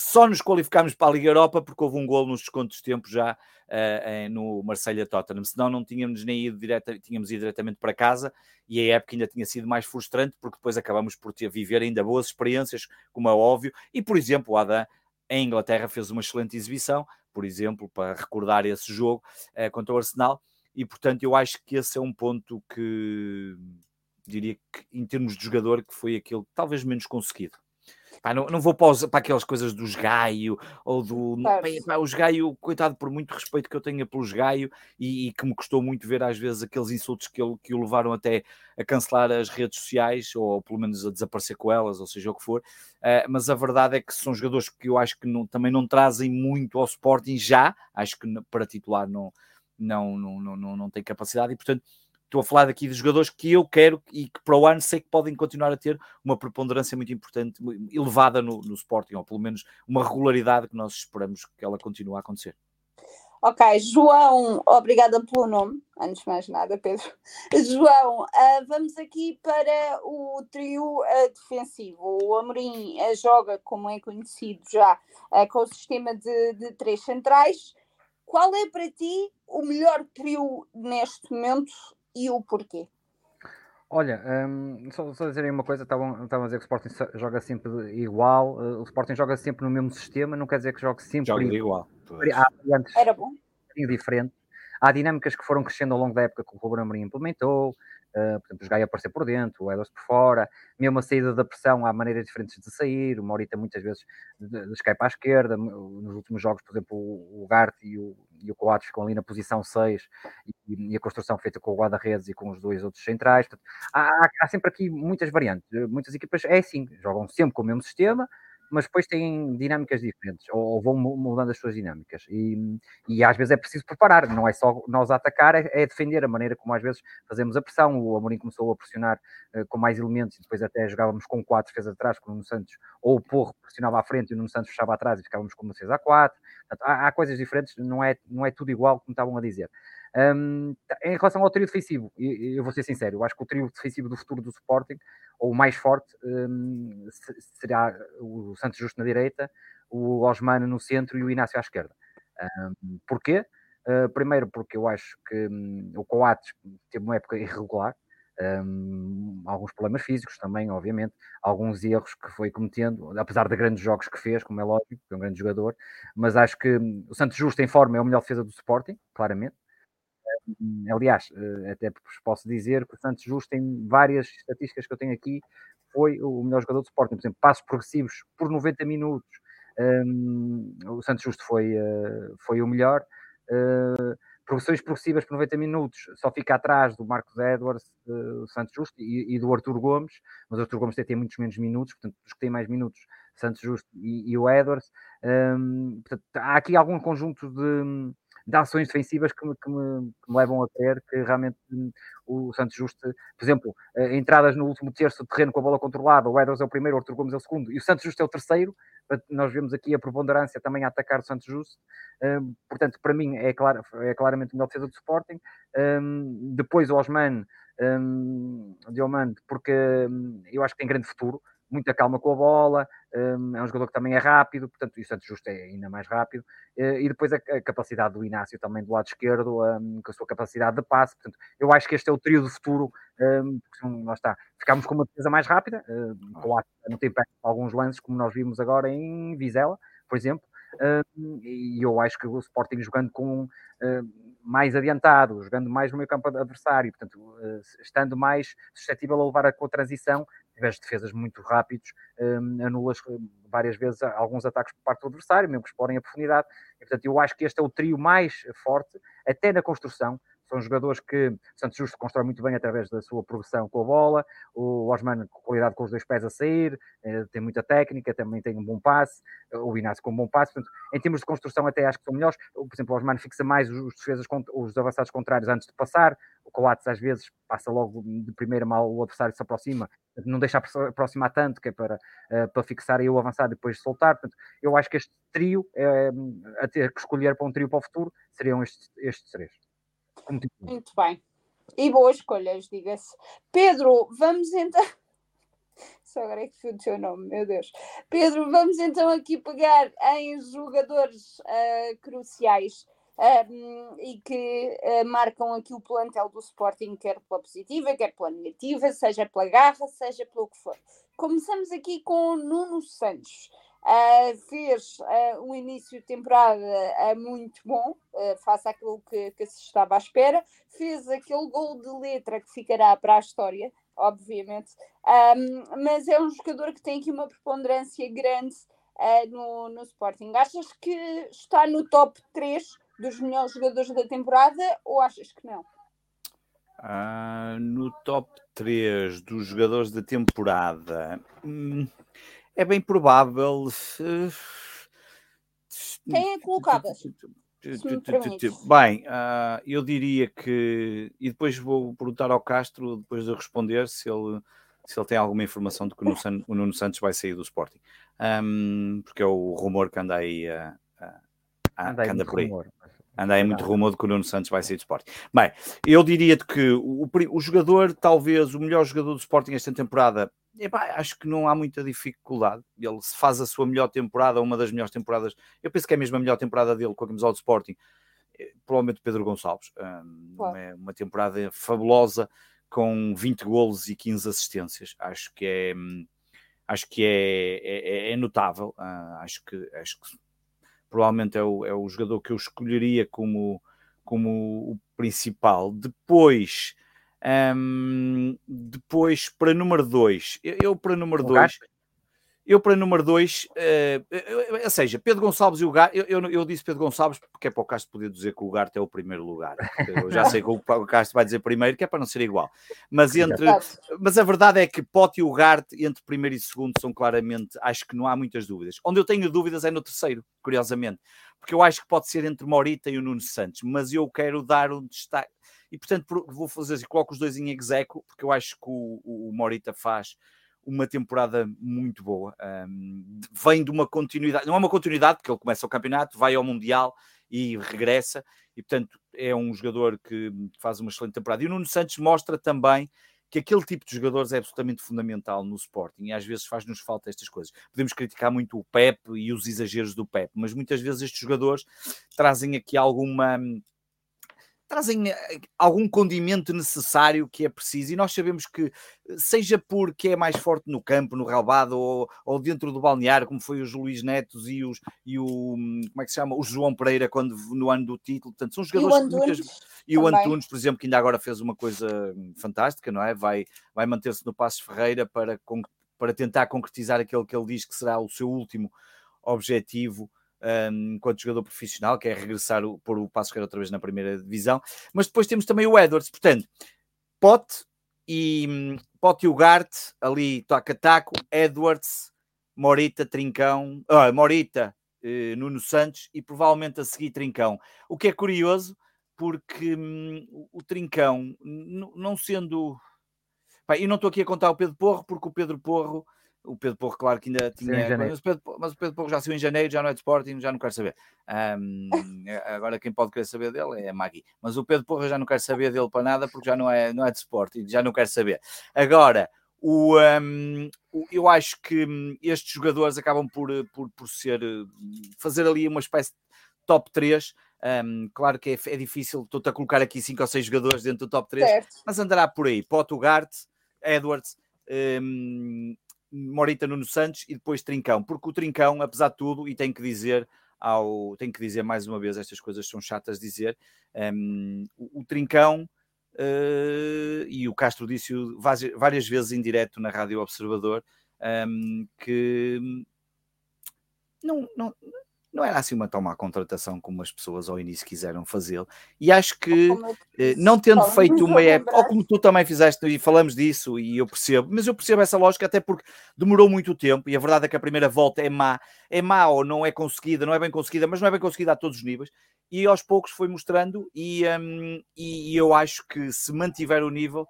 só nos qualificámos para a Liga Europa porque houve um gol nos descontos de tempo já uh, no Marselha Tottenham, senão não tínhamos nem ido direta, tínhamos ido diretamente para casa e a época ainda tinha sido mais frustrante porque depois acabamos por ter viver ainda boas experiências, como é óbvio, e por exemplo, o Adam em Inglaterra fez uma excelente exibição, por exemplo, para recordar esse jogo uh, contra o Arsenal, e portanto eu acho que esse é um ponto que diria que em termos de jogador que foi aquele talvez menos conseguido. Pá, não, não vou para, os, para aquelas coisas dos gaio ou do. Pá, os gaio, coitado, por muito respeito que eu tenha pelos gaio e, e, que me custou muito ver às vezes aqueles insultos que, ele, que o levaram até a cancelar as redes sociais ou pelo menos a desaparecer com elas, ou seja o que for. Uh, mas a verdade é que são jogadores que eu acho que não, também não trazem muito ao Sporting já. Acho que para titular não, não, não, não, não, não tem capacidade e portanto estou a falar aqui de jogadores que eu quero e que para o ano sei que podem continuar a ter uma preponderância muito importante, elevada no, no Sporting, ou pelo menos uma regularidade que nós esperamos que ela continue a acontecer. Ok, João, obrigada pelo nome, antes de mais nada, Pedro. João, uh, vamos aqui para o trio uh, defensivo. O Amorim uh, joga, como é conhecido já, com o sistema de, de três centrais. Qual é para ti o melhor trio neste momento e o porquê? Olha, um, só, só dizer uma coisa, estavam, estavam a dizer que o Sporting joga sempre igual, uh, o Sporting joga sempre no mesmo sistema, não quer dizer que jogue sempre joga igual. igual. Há variantes Era bom. diferentes. Há dinâmicas que foram crescendo ao longo da época que o Ruben Amorim implementou, Uh, portanto, os Gaia aparecer por dentro, o Edos por fora, mesmo a saída da pressão, há maneiras diferentes de sair. O Morita muitas vezes cai para a esquerda. Nos últimos jogos, por exemplo, o, Gart e o, e o Coates ficam ali na posição 6 e, e, a construção feita com o guarda-redes e com os dois outros centrais. Portanto, há, há, sempre aqui muitas variantes. Muitas equipas é assim, jogam sempre com o mesmo sistema, mas depois têm dinâmicas diferentes, ou, vão mudando as suas dinâmicas. E, e às vezes é preciso preparar, não é só nós atacar, é, é defender a maneira como às vezes fazemos a pressão. O Amorim começou a pressionar uh, com mais elementos e depois até jogávamos com quatro defesas atrás, com o Nuno Santos, ou o Porro pressionava à frente e o Nuno Santos fechava atrás e ficávamos com uma defesa a quatro. Há, há, coisas diferentes, não é, não é tudo igual como estavam a dizer. Um, em relação ao trio defensivo, eu vou ser sincero, eu acho que o trio defensivo do futuro do Sporting ou o mais forte um, será o Santos Justo na direita, o Osmano no centro e o Inácio à esquerda. Um, porquê? Uh, primeiro porque eu acho que um, o Coates teve uma época irregular, um, alguns problemas físicos também, obviamente, alguns erros que foi cometendo, apesar de grandes jogos que fez, como é lógico, é um grande jogador, mas acho que o Santos Justo em forma é o melhor defesa do Sporting, claramente. Aliás, eh, até posso dizer que o Santos Justo tem várias estatísticas que eu tenho aqui, foi o melhor jogador do Sporting. Por exemplo, passos progressivos por 90 minutos, um, o Santos Justo foi, uh, foi o melhor. Uh, progressões progressivas por 90 minutos, só fica atrás do Marcos Edwards, do Santos Justo e, e, do Arthur Gomes, mas o Arthur Gomes tem, tem muitos menos minutos, portanto, os que têm mais minutos, Santos Justo e, e o Edwards. Um, portanto, há aqui algum conjunto de, de ações defensivas que me, que, me, que me, levam a crer que realmente hum, o Santos Justo, por exemplo, eh, entradas no último terço de terreno com a bola controlada, o Edwards é o primeiro, o Arthur Gomes é o segundo, e o Santos Justo é o terceiro, nós vemos aqui a preponderância também a atacar o Santos Justo, hum, portanto, para mim é, é claramente o melhor defesa do Sporting, hum, depois o Osman, Diomande, porque eu acho que tem grande futuro, muita calma com a bola, um, é um jogador que também é rápido, portanto, e o Santos Justo é ainda mais rápido, uh, e depois a, capacidade do Inácio também do lado esquerdo, um, com a sua capacidade de passe, portanto, eu acho que este é o trio do futuro, um, porque lá está, ficámos com uma defesa mais rápida, com não alguns lances, como nós vimos agora em Vizela, por exemplo, e eu acho que o Sporting jogando com mais adiantado, jogando mais no meio campo adversário, portanto, estando mais suscetível a levar a, com a transição, tiveste defesas muito rápidos, anulas várias vezes alguns ataques por parte do adversário, mesmo que explorem a profundidade. E, portanto, eu acho que este é o trio mais forte, até na construção, são jogadores que Santos Justo constrói muito bem através da sua progressão com a bola, o Osman com qualidade com os dois pés a sair, eh, tem muita técnica, também tem um bom passe, o Inácio com um bom passe, portanto, em termos de construção até acho que são melhores, por exemplo, o Osman fixa mais os defesas, os avançados contrários antes de passar, o Coates às vezes passa logo de primeira mal, o adversário se aproxima, não deixa aproximar tanto, que é para, eh, para fixar e o avançar e depois soltar, portanto, eu acho que este trio, é, a ter que escolher para um trio para o futuro, seriam estes, estes três. Muito bem. E boas escolhas, diga-se. Pedro, vamos então. Só agora é que foi o teu nome, meu Deus. Pedro, vamos então aqui pegar em jogadores uh, cruciais um, e que uh, marcam aqui o plantel do Sporting, quer pela positiva, quer pela negativa, seja pela garra, seja pelo que for. Começamos aqui com Nuno Santos. Uh, fez uh, um início de temporada uh, muito bom, face àquilo que, que, se estava à espera, fez aquele gol de letra que ficará para a história, obviamente, um, mas é um jogador que tem aqui uma preponderância grande no, no Sporting. Achas que está no top 3 dos melhores jogadores da temporada ou achas que não? Ah, no top 3 dos jogadores da temporada. Hum é bem provável. Quem é colocado? Bem, uh, eu diria que. E depois vou perguntar ao Castro, depois de responder, se ele, se ele tem alguma informação de que o Nuno, Santos vai sair do Sporting. Um, porque é o rumor que anda aí. Uh, uh, anda, aí anda por aí. Rumor. Anda aí muito rumor de que o Nuno Santos vai sair do Sporting. Bem, eu diria que o, o jogador, talvez o melhor jogador do Sporting esta temporada, epá, acho que não há muita dificuldade. Ele se faz a sua melhor temporada, uma das melhores temporadas, eu penso que é mesmo a melhor temporada dele com a camisola do Sporting, eh, provavelmente Pedro Gonçalves. Um, é uma temporada fabulosa, com 20 golos e 15 assistências. Acho que é, acho que é, é, é notável. Uh, acho, que, acho que provavelmente é o, é o jogador que eu escolheria como, como o principal. Depois, um, depois para número 2, eu, eu, para número 2, eu, para número 2, uh, eh, ou seja, Pedro Gonçalves e o Garte, eu, eu, eu, disse Pedro Gonçalves porque é para o Castro poder dizer que o Garte é o primeiro lugar. Eu já sei que o Castro vai dizer primeiro, que é para não ser igual. Mas, entre, mas a verdade é que Pote e o Garte, entre primeiro e segundo, são claramente, acho que não há muitas dúvidas. Onde eu tenho dúvidas é no terceiro, curiosamente, porque eu acho que pode ser entre Morita e o Nuno Santos, mas eu quero dar um destaque. E portanto, vou fazer assim, coloco os dois em execo, porque eu acho que o, o Morita faz uma temporada muito boa. Um, vem de uma continuidade, não é uma continuidade, porque ele começa o campeonato, vai ao Mundial e regressa, e portanto é um jogador que faz uma excelente temporada. E o Nuno Santos mostra também que aquele tipo de jogadores é absolutamente fundamental no Sporting e às vezes faz-nos falta estas coisas. Podemos criticar muito o Pep e os exageros do Pep, mas muitas vezes estes jogadores trazem aqui alguma trazem eh, algum condimento necessário que é preciso, e nós sabemos que, eh, seja porque é mais forte no campo, no relvado, ou, ou dentro do balneário, como foi os Luís Netos e, os, e o, hum, como é que se chama, o João Pereira, quando no ano do título, portanto, são jogadores... E o Antunes, muitas, e o Antunes, por exemplo, que ainda agora fez uma coisa fantástica, não é? Vai, vai manter-se no Passos Ferreira para, para tentar concretizar aquele que ele diz que será o seu último objetivo enquanto jogador profissional, que é regressar, o, pôr o Passo outra vez na primeira divisão. Mas depois temos também o Edwards, portanto, Pote e Pote e o Gart, ali toca-taco, Edwards, Morita, Trincão, ah, Morita, eh, Nuno Santos e provavelmente a seguir Trincão. O que é curioso, porque hum, o Trincão, não sendo. Pá, eu não estou aqui a contar o Pedro Porro, porque o Pedro Porro o Pedro Porro, claro que ainda tinha. Mas o, Pedro, mas o Pedro Porro já saiu em janeiro, já não é de Sporting, já não quero saber. Um, agora quem pode querer saber dele é a Magui. Mas o Pedro Porro já não quer saber dele para nada porque já não é, não é de Sporting, já não quero saber. Agora, o, um, eu acho que hum, estes jogadores acabam por, por, por ser fazer ali uma espécie de top 3. Um, claro que é, é difícil, estou-te a colocar aqui 5 ou 6 jogadores dentro do top 3, certo. mas andará por aí. Potugart, Edwards, um, Morita Nuno Santos e depois Trincão, porque o Trincão, apesar de tudo, e tenho que dizer ao, tenho que dizer mais uma vez, estas coisas são chatas de dizer, um, o, o, Trincão uh, e o Castro disse várias vezes em direto na Rádio Observador um, que não, não, não era assim uma toma contratação como as pessoas ao início quiseram fazê-lo. E acho que, eh, não tendo feito uma época, ou como tu também fizeste, e falamos disso, e eu percebo, mas eu percebo essa lógica até porque demorou muito tempo, e a verdade é que a primeira volta é má, é má ou não é conseguida, não é bem conseguida, mas não é bem conseguida a todos os níveis, e aos poucos foi mostrando, e, um, e eu acho que se mantiver o nível,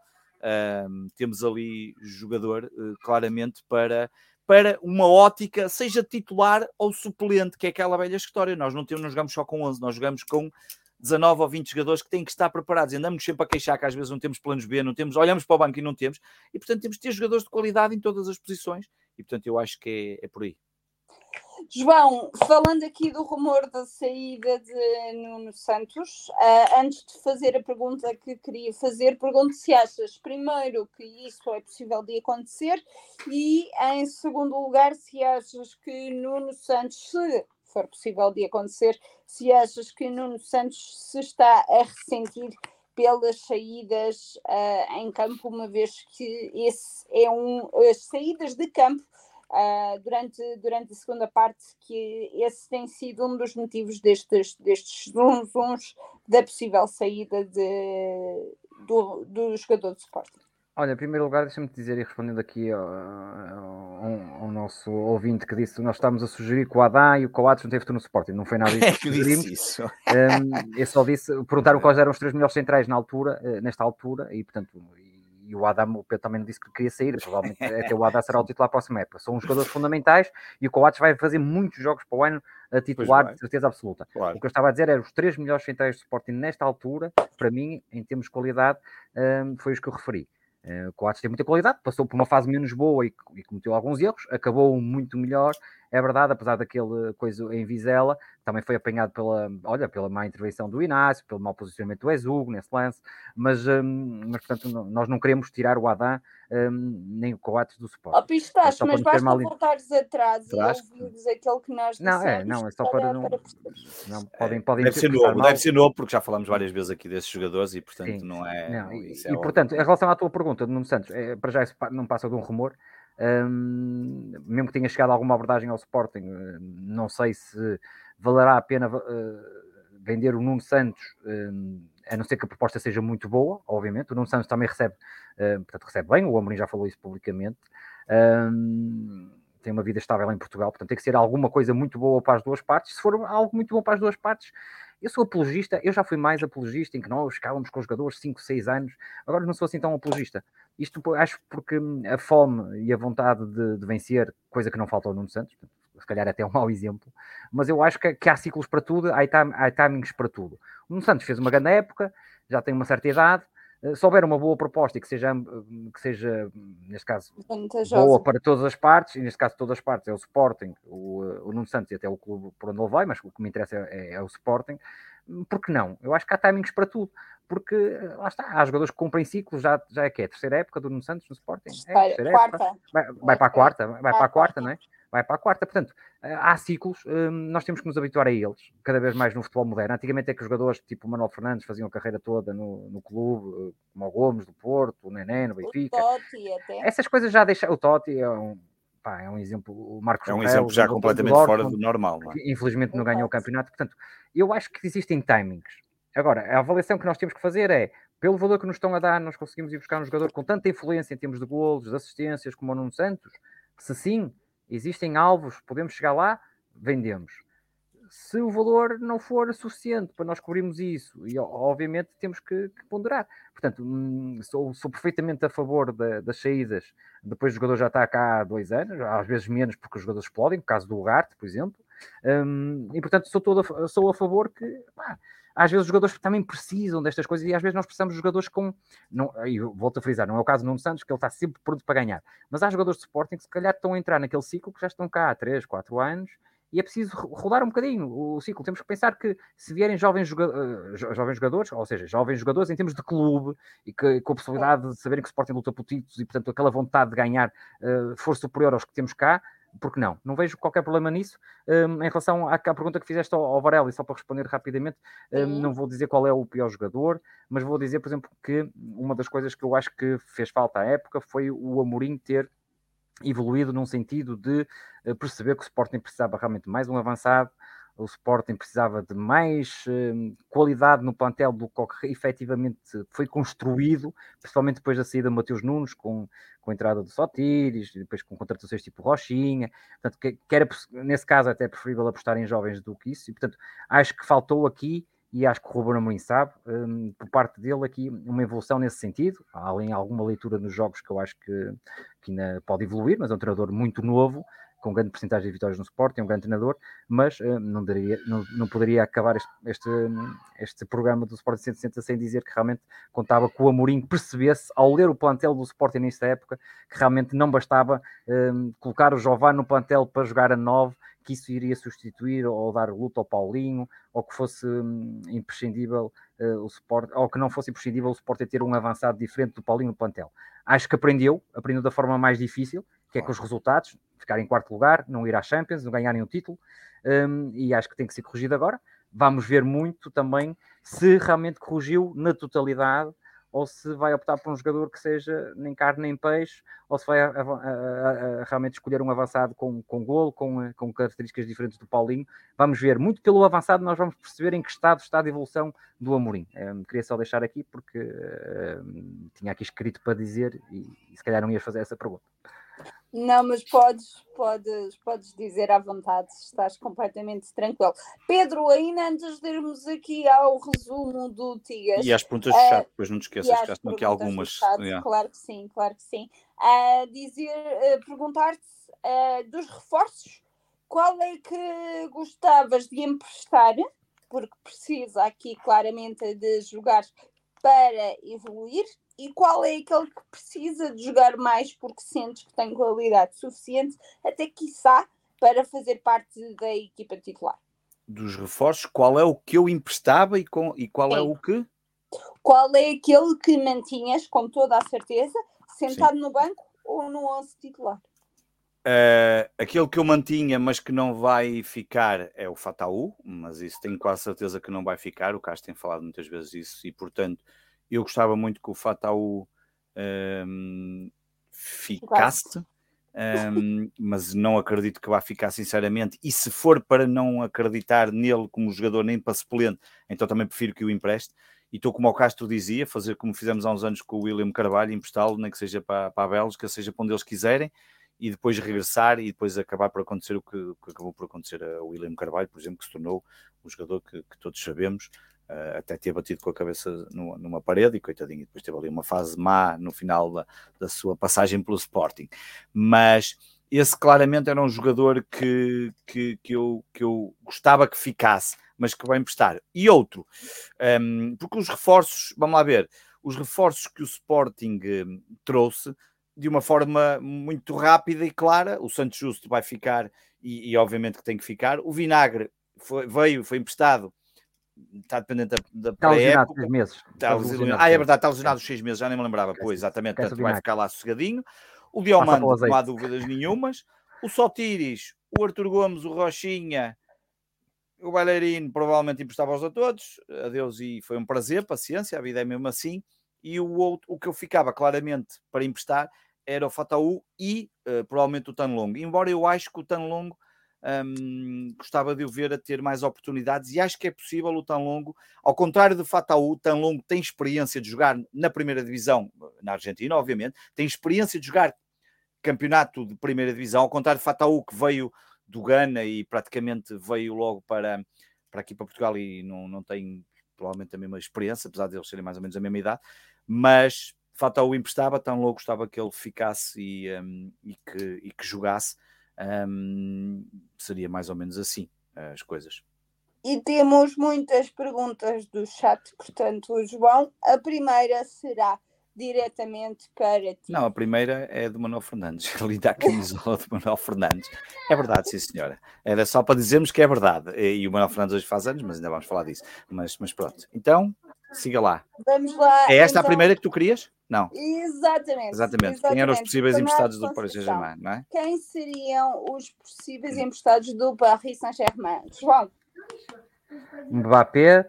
um, temos ali jogador, uh, claramente, para para uma ótica, seja titular ou suplente, que é aquela velha história. Nós não, temos, não jogamos só com 11, nós jogamos com 19 ou 20 jogadores que têm que estar preparados. Andamos sempre a queixar que às vezes não temos planos B, não temos, olhamos para o banco e não temos, e portanto temos que ter jogadores de qualidade em todas as posições, e portanto eu acho que é, é por aí. João, falando aqui do rumor da saída de Nuno Santos, uh, antes de fazer a pergunta que queria fazer, pergunto se achas, primeiro, que isso é possível de acontecer e, em segundo lugar, se achas que Nuno Santos, se for possível de acontecer, se achas que Nuno Santos se está a ressentir pelas saídas uh, em campo, uma vez que esse é um, as saídas de campo uh, durante, durante a segunda parte, que esse tem sido um dos motivos destes, destes zunzuns da possível saída de, do, do jogador de Sporting. Olha, em primeiro lugar, deixa-me dizer e respondendo aqui ao, ao, ao, nosso ouvinte que disse nós estamos a sugerir que o Adá e o Coates não teve tudo no Sporting. Não foi nada disso é que sugerimos. Isso. Um, eu só disse, perguntaram quais eram os três melhores centrais na altura, eh, nesta altura, e portanto, e o Adam, o Pedro também disse que queria sair, provavelmente até o Adam será o titular próxima época. São os jogadores fundamentais e o Coates vai fazer muitos jogos para o ano a titular, de certeza absoluta. Claro. O que eu estava a dizer era os três melhores centrais de Sporting nesta altura, para mim, em termos de qualidade, um, foi os que eu referi. Uh, o Coates tem muita qualidade, passou por uma fase menos boa e, e cometeu alguns erros, acabou muito melhor é verdade, apesar daquele coisa em Vizela, também foi apanhado pela, olha, pela má intervenção do Inácio, pelo mau posicionamento do Ezugo nesse lance, mas, um, mas portanto nós não queremos tirar o Adam um, nem o Coates do suporte. Oh, Pistache, mas basta mal... voltares atrás e ouvires aquilo que nós Não, é, não, é só para, para não, para não podem, podem deve ser novo, mal. deve ser novo porque já falamos várias vezes aqui desses jogadores e portanto Sim. não é... Não, e, é e portanto, em relação à tua pergunta, Nuno Santos, é, para já isso não passa de um rumor, um, mesmo que tenha chegado alguma abordagem ao Sporting, não sei se valerá a pena uh, vender o Nuno Santos, uh, a não ser que a proposta seja muito boa, obviamente. O Nuno Santos também recebe, portanto, recebe bem, o Amorim já falou isso publicamente. tem uma vida estável em Portugal, portanto, tem que ser alguma coisa muito boa para as duas partes. Se for algo muito bom para as duas partes, eu sou apologista, eu já fui mais apologista em que nós ficávamos com os jogadores 5, 6 anos, agora não sou assim tão apologista. Isto acho porque a fome e a vontade de, de vencer, coisa que não falta ao Nuno Santos, se calhar até é um mau exemplo, mas eu acho que, que há ciclos para tudo, há, time, há timings para tudo. O Nuno Santos fez uma grande época, já tem uma certa idade, eh, se houver uma boa proposta e que seja, que seja neste caso, boa para todas as partes, e neste caso todas as partes é o Sporting, o, eh, o Nuno Santos e até o clube por onde ele vai, mas o que me interessa é, é o Sporting, porque não? Eu acho que há timings para tudo, porque eh, lá está, há jogadores que cumprem ciclos, já, já é que é a terceira época do Nuno Santos no Sporting, é, terceira quarta. época, vai, vai para a quarta, vai para a quarta, não é? vai para a quarta. Portanto, eh, há ciclos, hum, nós temos que nos habituar a eles, cada vez mais no futebol moderno. Antigamente é que os jogadores tipo o Manuel Fernandes faziam a carreira toda no, no clube, eh, como o Gomes do Porto, o Nené no Benfica. O Totti até. Essas coisas já deixam. O Totti é um. Pá, é um exemplo, o Marcos É um exemplo já completamente fora do normal. Não é? Infelizmente não ganhou o campeonato. Portanto, eu acho que existem timings. Agora, a avaliação que nós temos que fazer é pelo valor que nos estão a dar, nós conseguimos ir buscar um jogador com tanta influência em termos de golos, de assistências, como o Nuno Santos? Se sim, Existem alvos, podemos chegar lá, vendemos. Se o valor não for suficiente para nós cobrirmos isso, e obviamente temos que, que ponderar. Portanto, hum, sou, sou, perfeitamente a favor da, das saídas. Depois o jogador já está cá há dois anos, às vezes menos porque os jogadores explodem, no caso do Ugarte, por exemplo. Um, e portanto sou, todo a, sou a favor que pá, às vezes os jogadores também precisam destas coisas e às vezes nós precisamos de jogadores com. Não, e volto a frisar, não é o caso do Nuno Santos, que ele está sempre pronto para ganhar. Mas há jogadores de Sporting que se calhar estão a entrar naquele ciclo que já estão cá há 3, 4 anos e é preciso rodar um bocadinho o ciclo. Temos que pensar que se vierem jovens, joga jovens jogadores, ou seja, jovens jogadores em termos de clube e que, com a possibilidade de saberem que o Sporting luta por títulos e, portanto, aquela vontade de ganhar uh, for superior aos que temos cá, porque não? Não vejo qualquer problema nisso. Um, em relação à, à, pergunta que fizeste ao, ao Varela, e só para responder rapidamente, um, não vou dizer qual é o pior jogador, mas vou dizer, por exemplo, que uma das coisas que eu acho que fez falta à época foi o Amorim ter evoluído num sentido de eh, perceber que o Sporting precisava realmente mais um avançado, o Sporting precisava de mais uh, qualidade no plantel do que efetivamente foi construído, principalmente depois da saída de Mateus Nunes, com, com a entrada do Sotiris, depois com contratações tipo Rochinha, portanto, que, que, era, nesse caso, até preferível apostar em jovens do que isso, e portanto, acho que faltou aqui, e acho que o Ruben Amorim sabe, um, por parte dele aqui, uma evolução nesse sentido, além alguma leitura nos jogos que eu acho que, que ainda pode evoluir, mas é um treinador muito novo, com grande porcentagem de vitórias no Sport, é um grande treinador, mas uh, não, daria, não, não poderia acabar este, este, este programa do Sport 160 sem dizer que realmente contava com o Amorim percebesse, ao ler o plantel do Sporting nesta época, que realmente não bastava uh, colocar o Jová no plantel para jogar a 9, que isso iria substituir ou dar luta ao Paulinho, ou que fosse um, imprescindível uh, o Sport, ou que não fosse imprescindível o Sport ter um avançado diferente do Paulinho no plantel. Acho que aprendeu, aprendeu da forma mais difícil, que é com os resultados, ficar em quarto lugar, não ir à Champions, não ganharem o título, um, e acho que tem que ser corrigido agora. Vamos ver muito também se realmente corrigiu na totalidade ou se vai optar por um jogador que seja nem carne nem peixe, ou se vai a, a, a, realmente escolher um avançado com, com golo, com, com características diferentes do Paulinho. Vamos ver, muito pelo avançado, nós vamos perceber em que estado está a evolução do Amorim. Um, queria só deixar aqui porque um, tinha aqui escrito para dizer e, e se calhar não ias fazer essa pergunta. Não, mas podes, podes, podes dizer à vontade, estás completamente tranquilo. Pedro, ainda antes de irmos aqui ao resumo do Tigas. E às perguntas do chat, depois não te esqueças, que estão aqui algumas. Chat, yeah. Claro que sim, claro que sim. Uh, dizer, uh, perguntar-te uh, dos reforços, qual é que gostavas de emprestar? Porque precisa aqui claramente de jogar para evoluir e qual é aquele que precisa de jogar mais porque sentes que tem qualidade suficiente, até quiçá para fazer parte da equipa titular. Dos reforços, qual é o que eu emprestava e, com, e qual Sim. é o que? Qual é aquele que mantinhas, com toda a certeza, sentado Sim. no banco ou no 11 titular? Uh, aquele que eu mantinha, mas que não vai ficar, é o Fataú, mas isso tenho quase certeza que não vai ficar. O Castro tem falado muitas vezes isso, e portanto eu gostava muito que o Fataú um, ficasse, um, mas não acredito que vá ficar, sinceramente. E se for para não acreditar nele como jogador, nem para suplente, então também prefiro que o empreste. E estou como o Castro dizia, fazer como fizemos há uns anos com o William Carvalho, emprestá-lo, nem que seja para, para a Bélgica, seja para onde eles quiserem e depois regressar e depois acabar por acontecer o que, que acabou por acontecer a William Carvalho, por exemplo, que se tornou o jogador que, que todos sabemos, uh, até ter batido com a cabeça numa, numa, parede e coitadinho, depois teve ali uma fase má no final da, da sua passagem pelo Sporting. Mas esse claramente era um jogador que, que, que, eu, que eu gostava que ficasse, mas que vai emprestar. E outro, um, ehm, porque os reforços, vamos lá ver, os reforços que o Sporting um, trouxe de uma forma muito rápida e clara. O Santos Justo vai ficar e, e obviamente que tem que ficar. O Vinagre foi, veio, foi emprestado, está dependente da, da está lesionado seis meses. Está lesionado. Ah, é verdade, está lesionado os seis meses, já nem me lembrava. Pois, exatamente, portanto vai ficar lá sossegadinho. O Diomando, não há dúvidas nenhumas. O Sotiris, o Arthur Gomes, o Rochinha, o Bailarino, provavelmente emprestava-os a todos. Adeus e foi um prazer, paciência, a vida é mesmo assim. E o, outro, o que eu ficava claramente para emprestar era o Fataú e uh, provavelmente o Tanlong. Embora eu acho que o Tanlong um, gostava de o ver a ter mais oportunidades e acho que é possível o Tanlongo, ao contrário do Fataú, Tanlongo tem experiência de jogar na primeira divisão, na Argentina, obviamente, tem experiência de jogar campeonato de primeira divisão, ao contrário do Fataú, que veio do Ghana e praticamente veio logo para, para aqui para Portugal e não, não tem provavelmente a mesma experiência, apesar de eles serem mais ou menos a mesma idade, mas Fatal emprestava, tão logo gostava que ele ficasse e, um, e, que, e que jogasse. Um, seria mais ou menos assim as coisas. E temos muitas perguntas do chat, portanto, João, a primeira será diretamente para ti. Não, a primeira é do Manuel Fernandes, ali a camisola do Manuel Fernandes. É verdade, sim senhora. Era só para dizermos que é verdade. E o Manuel Fernandes hoje faz anos, mas ainda vamos falar disso. Mas, mas pronto. Então, siga lá. Vamos lá. É esta então... a primeira que tu querias? Não. Exatamente. Exatamente. Exatamente. Quem eram os possíveis emprestados do Paris Saint-Germain, não é? Quem seriam os possíveis emprestados do Paris Saint-Germain? João. Mbappé,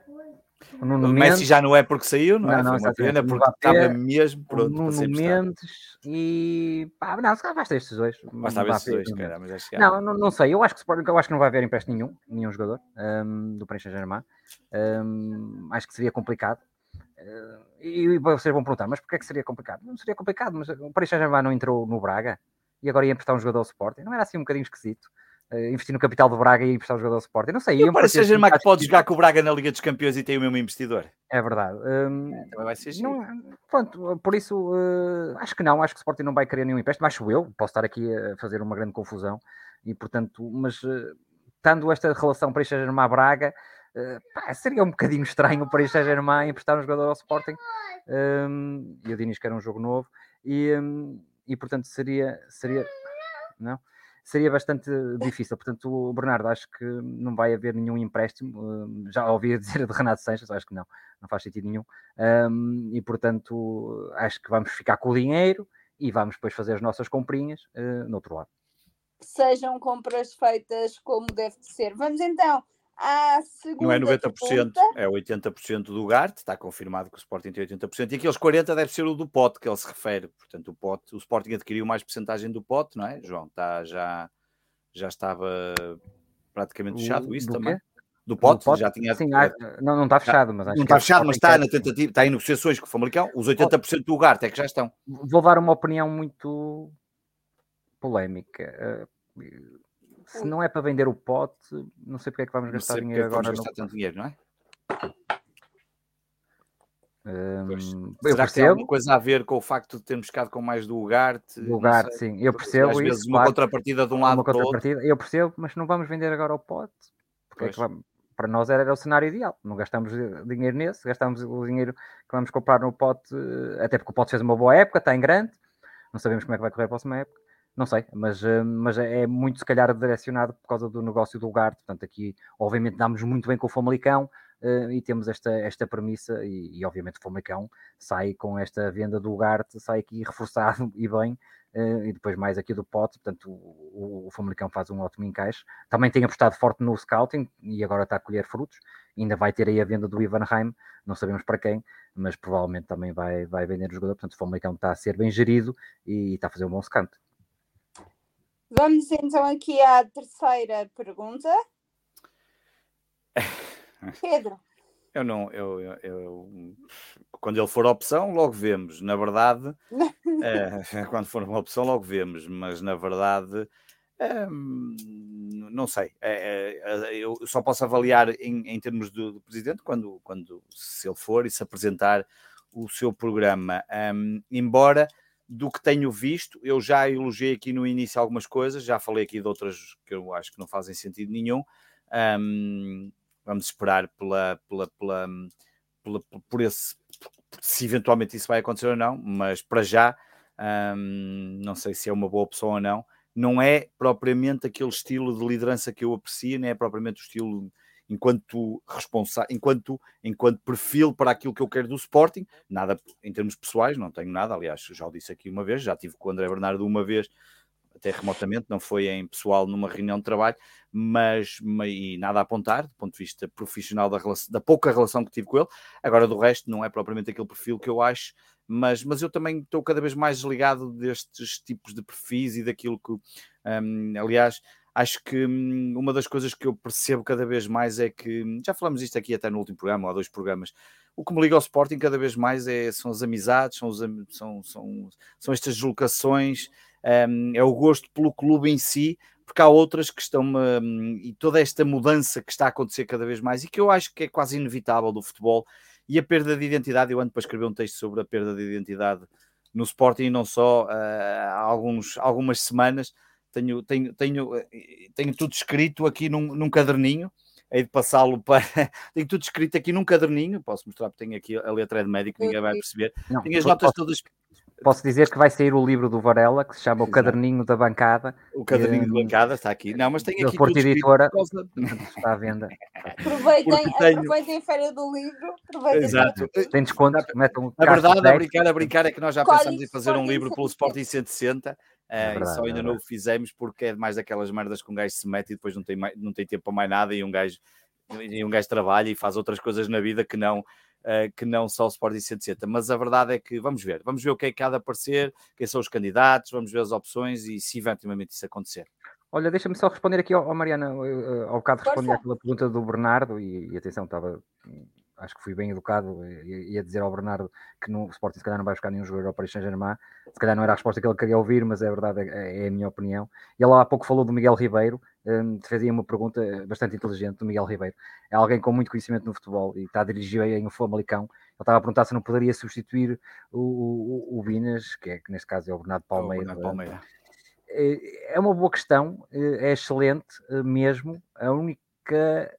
o Nuno o Messi Mendes. já não é porque saiu, não, é? não é? Foi uma pena porque Mbappé, estava mesmo pronto Nuno para Mendes e pá, não, se calhar basta estes dois. Basta estes dois, cara, mas não, não, não sei, eu acho que eu acho que não vai haver empréstimo nenhum, nenhum jogador um, do Paris Saint-Germain. Um, acho que seria complicado. Uh, e vocês vão perguntar, mas porquê é que seria complicado? Não seria complicado, mas o Paris Saint-Germain não entrou no Braga e agora ia emprestar um jogador ao Sporting. Não era assim um bocadinho esquisito? Uh, investir no capital do Braga e emprestar um jogador ao Sporting. Não sei. E o Paris Saint-Germain que pode jogar com o Braga na Liga dos Campeões e tem o mesmo investidor. É verdade. Um, é, também vai ser não, pronto, por isso, uh, acho que não. Acho que o Sporting não vai querer nenhum empréstimo. Acho eu. Posso estar aqui a fazer uma grande confusão. E, portanto, mas uh, estando esta relação Paris Saint-Germain-Braga, pá, seria um bocadinho estranho para Paris Saint-Germain emprestar um jogador ao Sporting um, e o Dinis que era um jogo novo e, um, e portanto seria seria não seria bastante difícil. Portanto o Bernardo acho que não vai haver nenhum empréstimo já ouvi dizer de Renato Sanches acho que não não faz sentido nenhum e portanto acho que vamos ficar com o dinheiro e vamos depois fazer as nossas comprinhas uh, no outro lado. Sejam compras feitas como deve ser. Vamos então não é 90%, pergunta. é 80% do GART, está confirmado que o Sporting tem 80%, e aqueles 40% deve ser o do pote que ele se refere. Portanto, o pote, o Sporting adquiriu mais porcentagem do pote, não é, João? Está, já, já estava praticamente fechado isso também. Quê? Do pote, pote, já tinha. Sim, não, não está fechado, mas Não está fechado, mas está na tentativa, está em negociações com o Famalicão. Os 80% do GART é que já estão. Vou dar uma opinião muito polémica se não é para vender o pote, não sei porque é que vamos gastar dinheiro agora. Vamos gastar no... tanto dinheiro, não é? Um, Será percebo. alguma coisa a ver com o facto de termos ficado com mais do Ugarte? Do Ugarte, sim, eu percebo às isso. Vezes uma claro, contrapartida de um lado para outro. Eu percebo, mas não vamos vender agora o pote. Porque é vamos, para nós era, o cenário ideal. Não gastamos dinheiro nesse, gastamos o dinheiro que vamos comprar no pote, até porque o pote fez uma boa época, está em grande, não sabemos como é que vai correr a próxima época não sei, mas, uh, mas é muito se calhar direcionado por causa do negócio do lugar. Portanto, aqui obviamente damos muito bem com o Famalicão uh, e temos esta, esta premissa e, e, obviamente o Famalicão sai com esta venda do lugar, sai aqui reforçado e bem. Uh, e depois mais aqui do Pote, portanto o, o Famalicão faz um ótimo encaixe. Também tem apostado forte no scouting e agora está a colher frutos. Ainda vai ter aí a venda do Ivan Heim, não sabemos para quem, mas provavelmente também vai, vai vender o jogador. Portanto, o Famalicão está a ser bem gerido e está a fazer um bom scout. Vamos então aqui à terceira pergunta. Pedro. Eu não, eu, eu, eu, quando ele for opção, logo vemos. Na verdade, é, quando for uma opção, logo vemos, mas na verdade, é, não sei. É, eu só posso avaliar em, em termos do, do, presidente quando, quando, se ele for e se apresentar o seu programa. embora do que tenho visto, eu já elogiei aqui no início algumas coisas, já falei aqui de outras que eu acho que não fazem sentido nenhum. Um, vamos esperar pela, pela, pela, pela, por esse, se eventualmente isso vai acontecer ou não, mas para já um, não sei se é uma boa opção ou não. Não é propriamente aquele estilo de liderança que eu aprecio, nem é propriamente o estilo enquanto responsável, enquanto, enquanto perfil para aquilo que eu quero do Sporting, nada em termos pessoais, não tenho nada, aliás, já o disse aqui uma vez, já tive com o André Bernardo uma vez, até remotamente, não foi em pessoal numa reunião de trabalho, mas, e nada a apontar do ponto de vista profissional da, relação, da pouca relação que tive com ele. Agora, do resto, não é propriamente aquele perfil que eu acho, mas, mas eu também estou cada vez mais ligado destes tipos de perfis e daquilo que, um, aliás, acho que hum, uma das coisas que eu percebo cada vez mais é que, hum, já falamos isto aqui até no último programa, ou dois programas, o que me liga ao Sporting cada vez mais é, são as amizades, são, os, são, são, são estas deslocações, um, é o gosto pelo clube em si, porque há outras que estão e toda esta mudança que está a acontecer cada vez mais e que eu acho que é quase inevitável do futebol e a perda de identidade. Eu ando para escrever um texto sobre a perda de identidade no Sporting e não só uh, há alguns, algumas semanas tenho, tenho, tenho, eh, tenho tudo escrito aqui num, num caderninho, hei de passá-lo para. tenho tudo escrito aqui num caderninho, posso mostrar porque tenho aqui a letra de médico, ninguém vai perceber. Não, tenho as notas posso, todas. Posso dizer que vai sair o livro do Varela, que se chama O Caderninho da Bancada. O Caderninho da Bancada está aqui. Não, mas tem aqui. Porto Editora causa... está à venda. Aproveitem, tenho... aproveitem a feira do livro. Exato. Tem desconto, metam A verdade, a brincar, a brincar é que nós já pensamos em fazer um livro pelo Sporting 160 é verdade, só ainda é não o fizemos porque é mais daquelas merdas que um gajo se mete e depois não tem, mais, não tem tempo para mais nada e um gajo, e um gajo trabalha e faz outras coisas na vida que não, uh, que não só o Sporting 160. Mas a verdade é que vamos ver, vamos ver o que é que há de aparecer, quem são os candidatos, vamos ver as opções e se eventualmente isso acontecer. Olha, deixa-me só responder aqui ao, ao Mariana, eu, ao bocado respondi àquela pergunta do Bernardo e, e atenção, estava acho que fui bem educado e ia dizer ao Bernardo que no Sporting se calhar não vai buscar nenhum jogador para o Saint-Germain, se calhar não era a resposta que ele queria ouvir, mas é verdade, é, é a minha opinião. E ele há pouco falou do Miguel Ribeiro, um, fazia uma pergunta bastante inteligente do Miguel Ribeiro. É alguém com muito conhecimento no futebol e está a dirigir em um Famalicão. Ele estava a perguntar se não poderia substituir o, o, o Vinas, que, é, que neste caso é o Bernardo Palmeira. É o Bernardo Palmeira. É, é uma boa questão, é excelente mesmo. A única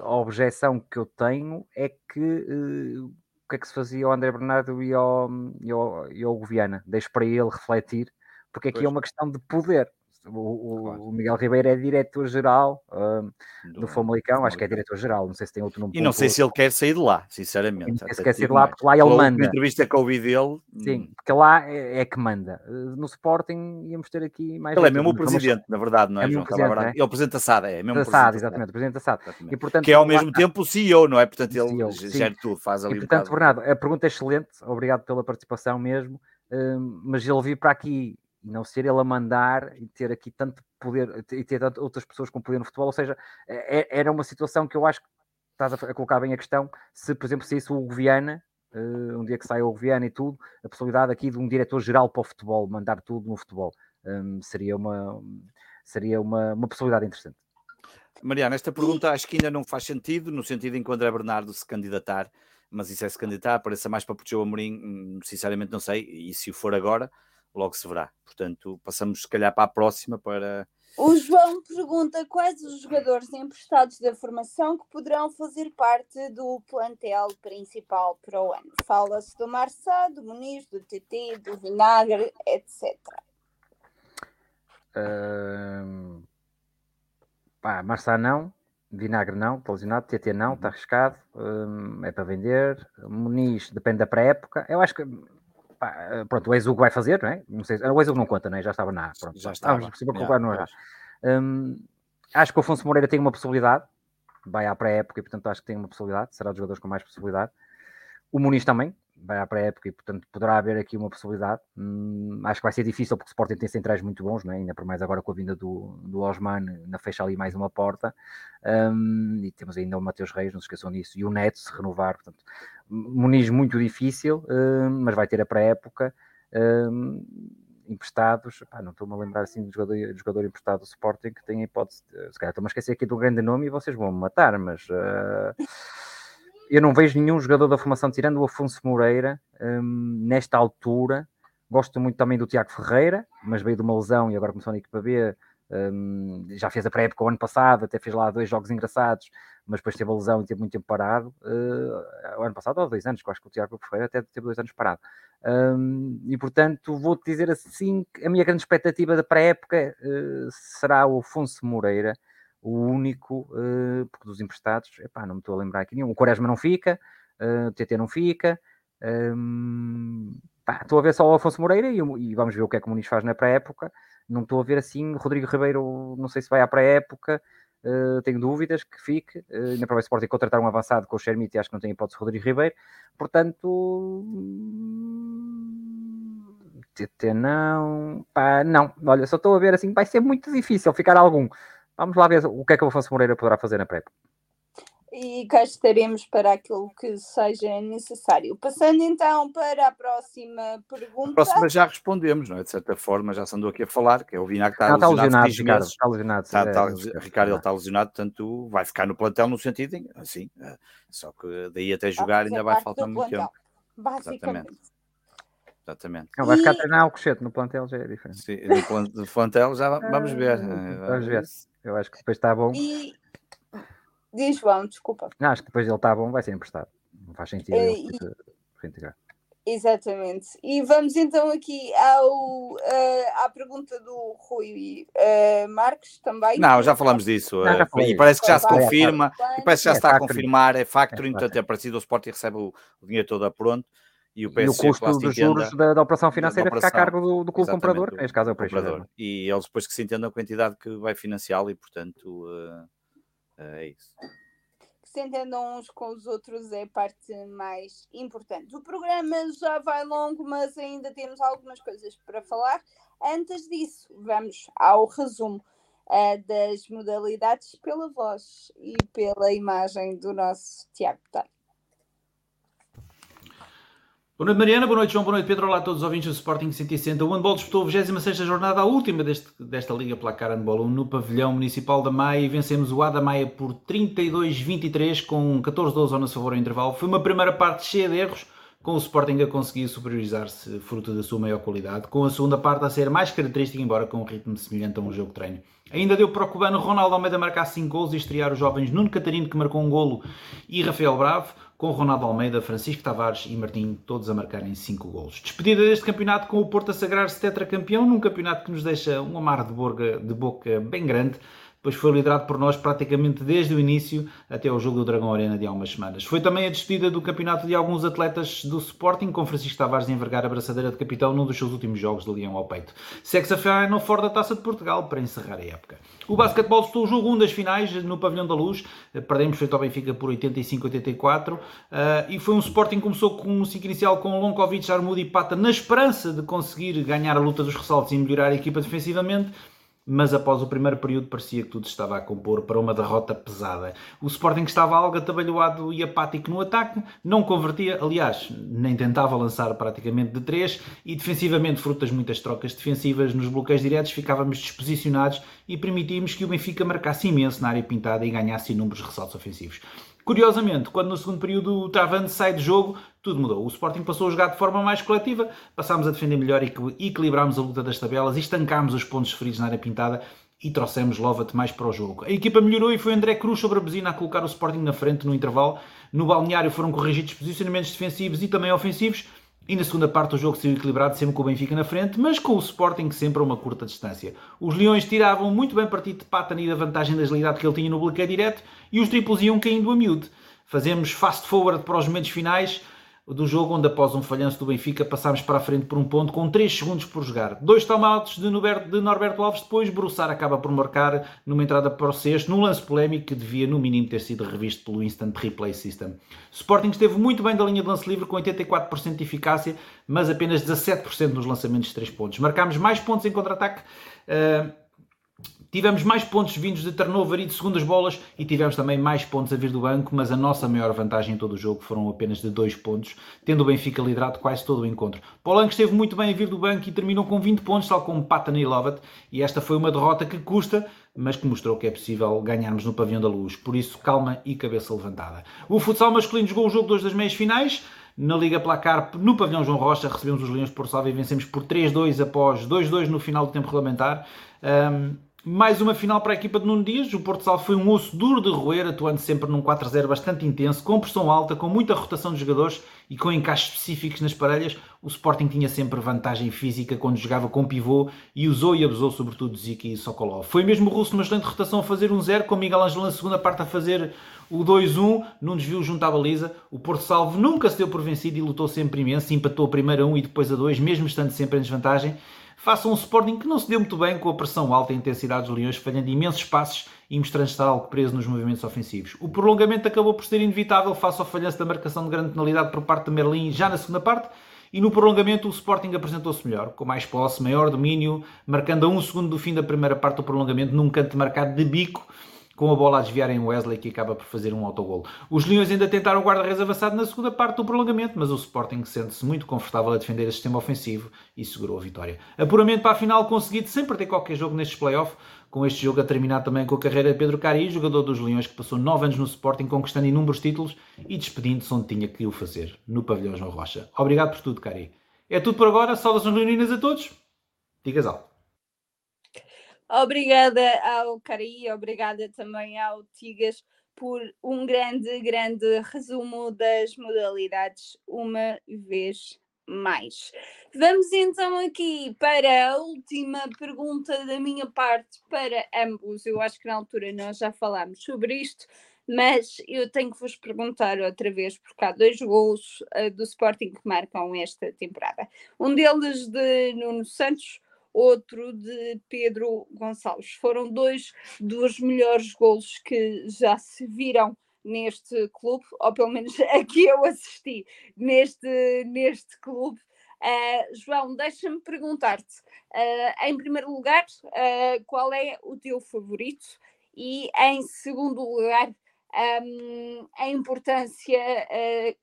a objeção que eu tenho é que uh, o que é que se fazia ao André Bernardo e ao, e ao, e ao Goviana? Deixo para ele refletir, porque aqui é pois. é uma questão de poder. O, claro. o, Miguel Ribeiro é diretor-geral uh, do, do Famalicão, acho que é diretor-geral, não sei se tem outro nome. E não sei se ele quer sair de lá, sinceramente. Se quer sair de lá, porque lá ele manda. Na entrevista que ouvi dele. Sim, hum. porque lá é, é que manda. No Sporting íamos ter aqui mais. Ele é mesmo o presidente, na verdade, não é, é João? Presidente, é? Ele é o presidente da SAD, é mesmo da SAD, exatamente, o presidente da SAD. E, portanto, que é ao mesmo lá... tempo o CEO, não é? Portanto, ele gera tudo, faz ali. E, portanto, um Bernardo, a pergunta é excelente, obrigado pela participação mesmo. Uh, mas ele vir para aqui e não ser ele a mandar e ter aqui tanto poder e ter outras pessoas com poder no futebol, ou seja, é, é, era uma situação que eu acho que estás a, colocar bem a questão, se por exemplo saísse o Goviana, uh, um dia que saia o Goviana e tudo, a possibilidade aqui de um diretor-geral para o futebol, mandar tudo no futebol, um, seria, uma, seria uma, uma possibilidade interessante. Mariana, esta pergunta acho que ainda não faz sentido, no sentido em que o André Bernardo se candidatar, mas isso é se candidatar, pareça mais para proteger o Amorim, hum, sinceramente não sei, e se o for agora, logo se verá. Portanto, passamos se calhar para a próxima para. O João pergunta quais os jogadores emprestados da formação que poderão fazer parte do plantel principal para o ano. Fala-se do Marçá, do Muniz, do TT, do Vinagre, etc. Uh, pá, Marçá não, Vinagre não, está lesionado, TT não, está uhum. arriscado, é para vender. Muniz depende da pré-época. Eu acho que pá, pronto, o Exugo vai fazer, não é? Não sei, o Exugo não conta, não é? Já estava na. Pronto, já estava. Ah, possível yeah, não. Um, acho que o Afonso Moreira tem uma possibilidade, vai à pré-época e portanto acho que tem uma possibilidade, será dos jogadores com mais possibilidade. O Muniz também, vai à pré-época e, portanto, poderá haver aqui uma possibilidade. Hum, acho que vai ser difícil porque o Sporting tem centrais muito bons, né? ainda por mais agora com a vinda do, do Osman, na fecha ali mais uma porta. Hum, e temos ainda o Mateus Reis, não se esqueçam disso, e o Neto se renovar. Portanto, Muniz muito difícil, hum, mas vai ter a pré-época. Hum, emprestados, pá, não estou-me a lembrar assim do jogador, do jogador emprestado do Sporting que tem a hipótese, de, se calhar estou-me a esquecer aqui do grande nome e vocês vão me matar, mas uh, eu não vejo nenhum jogador da formação, tirando o Afonso Moreira, um, nesta altura. Gosto muito também do Tiago Ferreira, mas veio de uma lesão e agora começou na equipa B. Um, já fez a pré-época o ano passado, até fez lá dois jogos engraçados, mas depois teve a lesão e teve muito tempo parado. Uh, o ano passado, ou dois anos, que acho que o Tiago Ferreira até teve dois anos parado. Um, e portanto, vou-te dizer assim: a minha grande expectativa da pré-época uh, será o Afonso Moreira o único, uh, porque dos emprestados, epá, não me estou a lembrar aqui nenhum. O Quaresma não fica, uh, o TT não fica. Um, pá, estou a ver só o Afonso Moreira e, e, vamos ver o que é que o Muniz faz na pré-época. Não estou a ver assim, Rodrigo Ribeiro, não sei se vai à pré-época. Uh, tenho dúvidas que fique. Uh, ainda para o Sporting contratar um avançado com o Shermite, acho que não tem hipótese Rodrigo Ribeiro. Portanto, TT não, pá, não. Olha, só estou a ver assim, vai ser muito difícil ficar algum. Vamos lá ver o que é que o Afonso Moreira poderá fazer na PrEP. E cá estaremos para aquilo que seja necessário. Passando então para a próxima pergunta. A próxima já respondemos, não é? De certa forma, já se andou aqui a falar, que é o Vinagre que está, está lesionado. Ricardo, está lesionado. Está, está, é, Ricardo, ele está lesionado, portanto vai ficar no plantel no sentido, assim, só que daí até jogar ainda vai faltar muito tempo. Basicamente. Exatamente. Exatamente. Não, vai ficar a treinar o cochete no plantel, já é diferente. Sim, no plantel já vamos ver. Vamos ver. Eu acho que depois está bom. E... Diz João, desculpa. Não, acho que depois ele está bom, vai ser emprestado. Não faz sentido é, e... reintegrar. Exatamente. E vamos então aqui ao, uh, à pergunta do Rui uh, Marques também. Não, já falamos disso. Não, já uh, e parece que já se confirma. E parece que já é, está a confirmar. É factoring, é, portanto, é parecido. O Sporting recebe o, o dinheiro todo a pronto. E o, PSG, e o custo dos juros da, da, operação financeira da operação, fica a cargo do, do clube comprador, que neste caso é o comprador. E eles depois que se entendam com a entidade que vai financiá-lo e, portanto, uh, uh, é isso. Que se entendam uns com os outros é a parte mais importante. O programa já vai longo, mas ainda temos algumas coisas para falar. Antes disso, vamos ao resumo uh, das modalidades pela voz e pela imagem do nosso Tiago Tano. Boa noite, Mariana. Boa noite, João. Boa noite, Pedro. Olá a todos os ouvintes do Sporting 160. O handball disputou a 26 jornada, a última deste, desta Liga Placar Handball 1 no pavilhão municipal da Maia e vencemos o Ada Maia por 32-23 com 14-12 ao nosso favor ao intervalo. Foi uma primeira parte cheia de erros, com o Sporting a conseguir superiorizar-se fruto da sua maior qualidade, com a segunda parte a ser mais característica, embora com um ritmo semelhante a um jogo de treino. Ainda deu para o cubano Ronaldo Almeida marcar 5 gols e estrear os jovens Nuno Catarino, que marcou um golo, e Rafael Bravo com Ronaldo Almeida, Francisco Tavares e Martim, todos a marcarem 5 golos. Despedida deste campeonato com o Porto a sagrar-se tetracampeão, num campeonato que nos deixa um amar de, de boca bem grande, pois foi liderado por nós praticamente desde o início até ao jogo do Dragão Arena de há umas semanas. Foi também a despedida do campeonato de alguns atletas do Sporting, com Francisco Tavares envergar a braçadeira de capitão num dos seus últimos jogos de Leão ao peito. Segue-se a final fora da Taça de Portugal para encerrar a época. O basquetebol estou o jogo 1 das finais no Pavilhão da Luz. Perdemos frente ao Benfica por 85-84 uh, e foi um Sporting que começou com um ciclo inicial com Lonkovic, Armudo e Pata na esperança de conseguir ganhar a luta dos ressaltos e melhorar a equipa defensivamente mas após o primeiro período parecia que tudo estava a compor para uma derrota pesada. O Sporting estava algo atabalhoado e apático no ataque, não convertia, aliás, nem tentava lançar praticamente de três e defensivamente, fruto das muitas trocas defensivas nos bloqueios diretos, ficávamos desposicionados e permitimos que o Benfica marcasse imenso na área pintada e ganhasse inúmeros ressaltos ofensivos. Curiosamente, quando no segundo período o Travante sai do jogo, tudo mudou. O Sporting passou a jogar de forma mais coletiva, passámos a defender melhor e equilibrámos a luta das tabelas estancámos os pontos feridos na área pintada e trouxemos Lovat mais para o jogo. A equipa melhorou e foi André Cruz sobre a buzina a colocar o Sporting na frente no intervalo. No balneário foram corrigidos posicionamentos defensivos e também ofensivos E na segunda parte o jogo saiu equilibrado, sempre com o Benfica na frente, mas com o Sporting sempre a uma curta distância. Os Leões tiravam muito bem partido de Patani da vantagem da agilidade que ele tinha no bloqueio direto e os triplos iam caindo a miúdo. Fazemos fast forward para os momentos finais, do jogo, onde após um falhanço do Benfica passámos para a frente por um ponto com 3 segundos por jogar. Dois tomates de Norberto, de Norberto Alves, depois Bruçar acaba por marcar numa entrada para o sexto, num lance polémico que devia no mínimo ter sido revisto pelo Instant Replay System. Sporting esteve muito bem da linha de lance livre com 84% de eficácia, mas apenas 17% nos lançamentos de 3 pontos. Marcámos mais pontos em contra-ataque. Uh, Tivemos mais pontos vindos de turnover e de segundas bolas e tivemos também mais pontos a vir do banco, mas a nossa maior vantagem em todo o jogo foram apenas de 2 pontos, tendo o Benfica liderado quase todo o encontro. Polanco esteve muito bem a vir do banco e terminou com 20 pontos, tal como Patana e Lovat, e esta foi uma derrota que custa, mas que mostrou que é possível ganharmos no pavilhão da luz. Por isso, calma e cabeça levantada. O futsal masculino jogou o jogo 2 das meias finais. Na Liga Placar, no pavilhão João Rocha, recebemos os Leões por Salve e vencemos por 3-2 após 2-2 no final do tempo regulamentar. Um, mais uma final para a equipa de Nuno Dias. O Porto Salvo foi um osso duro de roer, atuando sempre num 4-0 bastante intenso, com pressão alta, com muita rotação de jogadores e com encaixes específicos nas parelhas. O Sporting tinha sempre vantagem física quando jogava com pivô e usou e abusou sobretudo Ziki e Sokolov. Foi mesmo o Russo numa excelente rotação a fazer um 0, com Miguel Ângelo na segunda parte a fazer o 2-1, num desvio junto à baliza. O Porto Salvo nunca se deu por vencido e lutou sempre imenso, empatou a primeira a 1 e depois a 2, mesmo estando sempre em desvantagem faça um Sporting que não se deu muito bem com a pressão alta e a intensidade dos Leões, falhando imensos passos e mostrando estar algo preso nos movimentos ofensivos. O prolongamento acabou por ser inevitável face ao falhanço da marcação de grande penalidade por parte de Merlin já na segunda parte, e no prolongamento o Sporting apresentou-se melhor, com mais posse, maior domínio, marcando a um segundo do fim da primeira parte do prolongamento num canto marcado de bico, com a bola a desviar em Wesley que acaba por fazer um autogol. Os Leões ainda tentaram guarda-redes avançado na segunda parte do prolongamento, mas o Sporting sente-se muito confortável a defender o sistema ofensivo e segurou a vitória. Apuramento para a final conseguido sem perder qualquer jogo nestes playoffs, com este jogo a terminar também com a carreira de Pedro Cari, jogador dos Leões que passou 9 anos no Sporting, conquistando inúmeros títulos e despedindo-se onde tinha que o fazer, no pavilhão João Rocha. Obrigado por tudo, Cari. É tudo por agora, saudações leoninas a todos, digas algo. Obrigada ao Cari, obrigada também ao Tigas por um grande, grande resumo das modalidades uma vez mais. Vamos então aqui para a última pergunta da minha parte para ambos. Eu acho que na altura nós já falámos sobre isto, mas eu tenho que vos perguntar outra vez, porque há dois gols uh, do Sporting que marcam esta temporada. Um deles de Nuno Santos, outro de Pedro Gonçalves. Foram dois dos melhores golos que já se viram neste clube, ou pelo menos aqui eu assisti neste, neste clube. Uh, João, deixa-me perguntar-te, uh, em primeiro lugar, uh, qual é o teu favorito? E em segundo lugar, um, a importância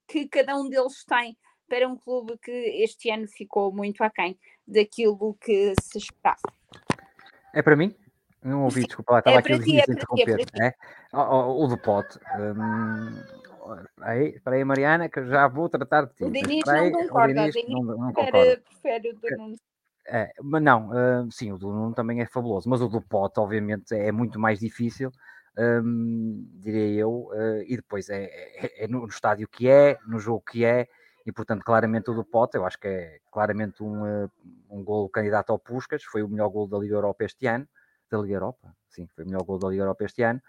que cada um deles tem para um clube que este ano ficou muito aquém daquilo que se esperava. É para mim? Não ouvi, desculpa lá, estava é aqui os dias a interromper. É, é? O, o, do pote. Hum, aí, espera aí, Mariana, que já vou tratar de ti. O Diniz não concorda, o Diniz, não, não prefere, prefere o do Nuno. É, mas não, uh, sim, o do Nuno também é fabuloso, mas o do Pote, obviamente, é muito mais difícil, um, diria eu, uh, e depois é, é, é, no estádio que é, no jogo que é, e portanto, claramente o do Pote, eu acho que é claramente um, eh, um gol candidato ao Puscas, foi o melhor gol da Liga Europa este ano, da Liga Europa, sim, foi o melhor gol da Liga Europa este ano,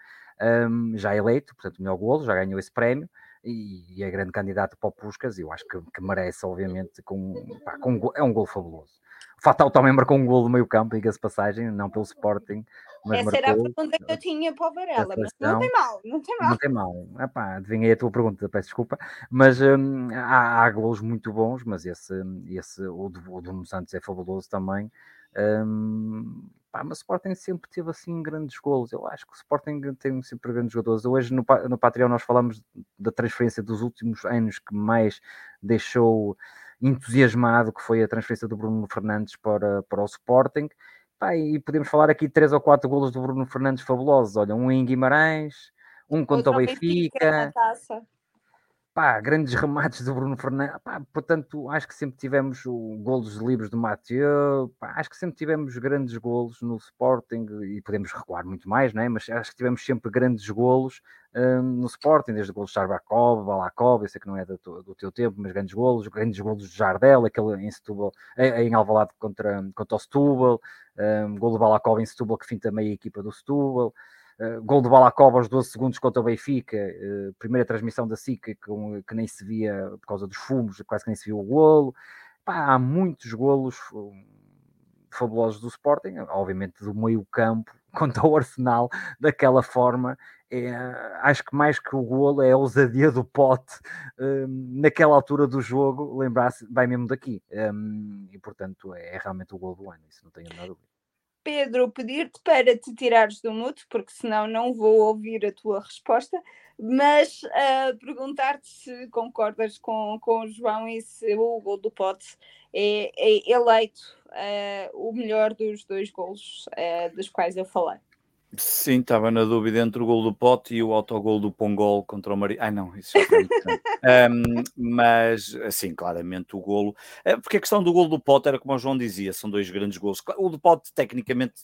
um, já eleito, portanto, o melhor gol, já ganhou esse prémio, e, e é grande candidato para o Puscas, eu acho que, que merece, obviamente, com, pá, com, é um gol fabuloso. Fatal também marcou um gol do meio campo, diga-se passagem, não pelo Sporting. Mas Essa marcou, era a pergunta que eu tinha para o Varela, mas não tem mal, não tem mal. Não tem mal. Epá, adivinhei a tua pergunta, peço desculpa. Mas hum, há, há gols muito bons, mas esse, esse o, do, o do Santos é fabuloso também. Hum, pá, mas o Sporting sempre teve assim grandes gols. Eu acho que o Sporting tem sempre grandes jogadores. Hoje no, no Patreon nós falamos da transferência dos últimos anos que mais deixou entusiasmado, que foi a transferência do Bruno Fernandes para, para o Sporting. Pá, e podemos falar aqui três ou quatro golos do Bruno Fernandes fabulosos. Olha, um em Guimarães, um contra o Benfica. Benfica Pá, grandes remates do Bruno Fernandes. Pá, portanto, acho que sempre tivemos o golos livres do Mathieu. Pá, acho que sempre tivemos grandes golos no Sporting e podemos recuar muito mais, né? mas acho que tivemos sempre grandes golos um, no Sporting, desde golos de Charbakov, Balakov, eu sei que não é do, do, teu tempo, mas grandes golos, grandes golos de Jardel, aquele em Setúbal, em Alvalade contra, contra o Setúbal, um, gol de Balakov em Setúbal que finta meia equipa do Setúbal. Uh, gol de Balacova aos 12 segundos contra o Benfica, uh, primeira transmissão da SICA que, que, nem se via por causa dos fumos, quase que nem se viu o golo. Pá, há muitos golos fabulosos do Sporting, obviamente do meio campo, contra o Arsenal, daquela forma. É, acho que mais que o golo é a ousadia do pote um, naquela altura do jogo, lembrar-se, vai mesmo daqui. Um, e portanto é, é realmente o golo do ano, isso não tenho nada dúvida. Pedro, pedir-te para te tirares do muto, porque senão não vou ouvir a tua resposta, mas uh, perguntar-te se concordas com, com o João e se o gol do Pote é, é eleito uh, o melhor dos dois golos uh, dos quais eu falei. Sim, estava na dúvida entre o gol do Pote e o autogol do Pongol contra o Maria. Ai não, isso já foi um, Mas, assim, claramente o golo. É, porque a questão do gol do Pote era como o João dizia, são dois grandes golos. O do Pote, tecnicamente,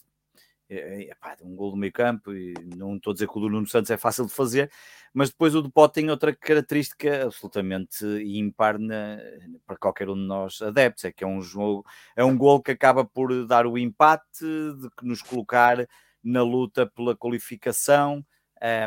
é, é, é um gol do meio campo e não estou a dizer que o do Nuno Santos é fácil de fazer, mas depois o do Pote tem outra característica absolutamente ímpar na, para qualquer um de nós adeptos, é que é um jogo, é um gol que acaba por dar o empate, de que nos colocar na luta pela qualificação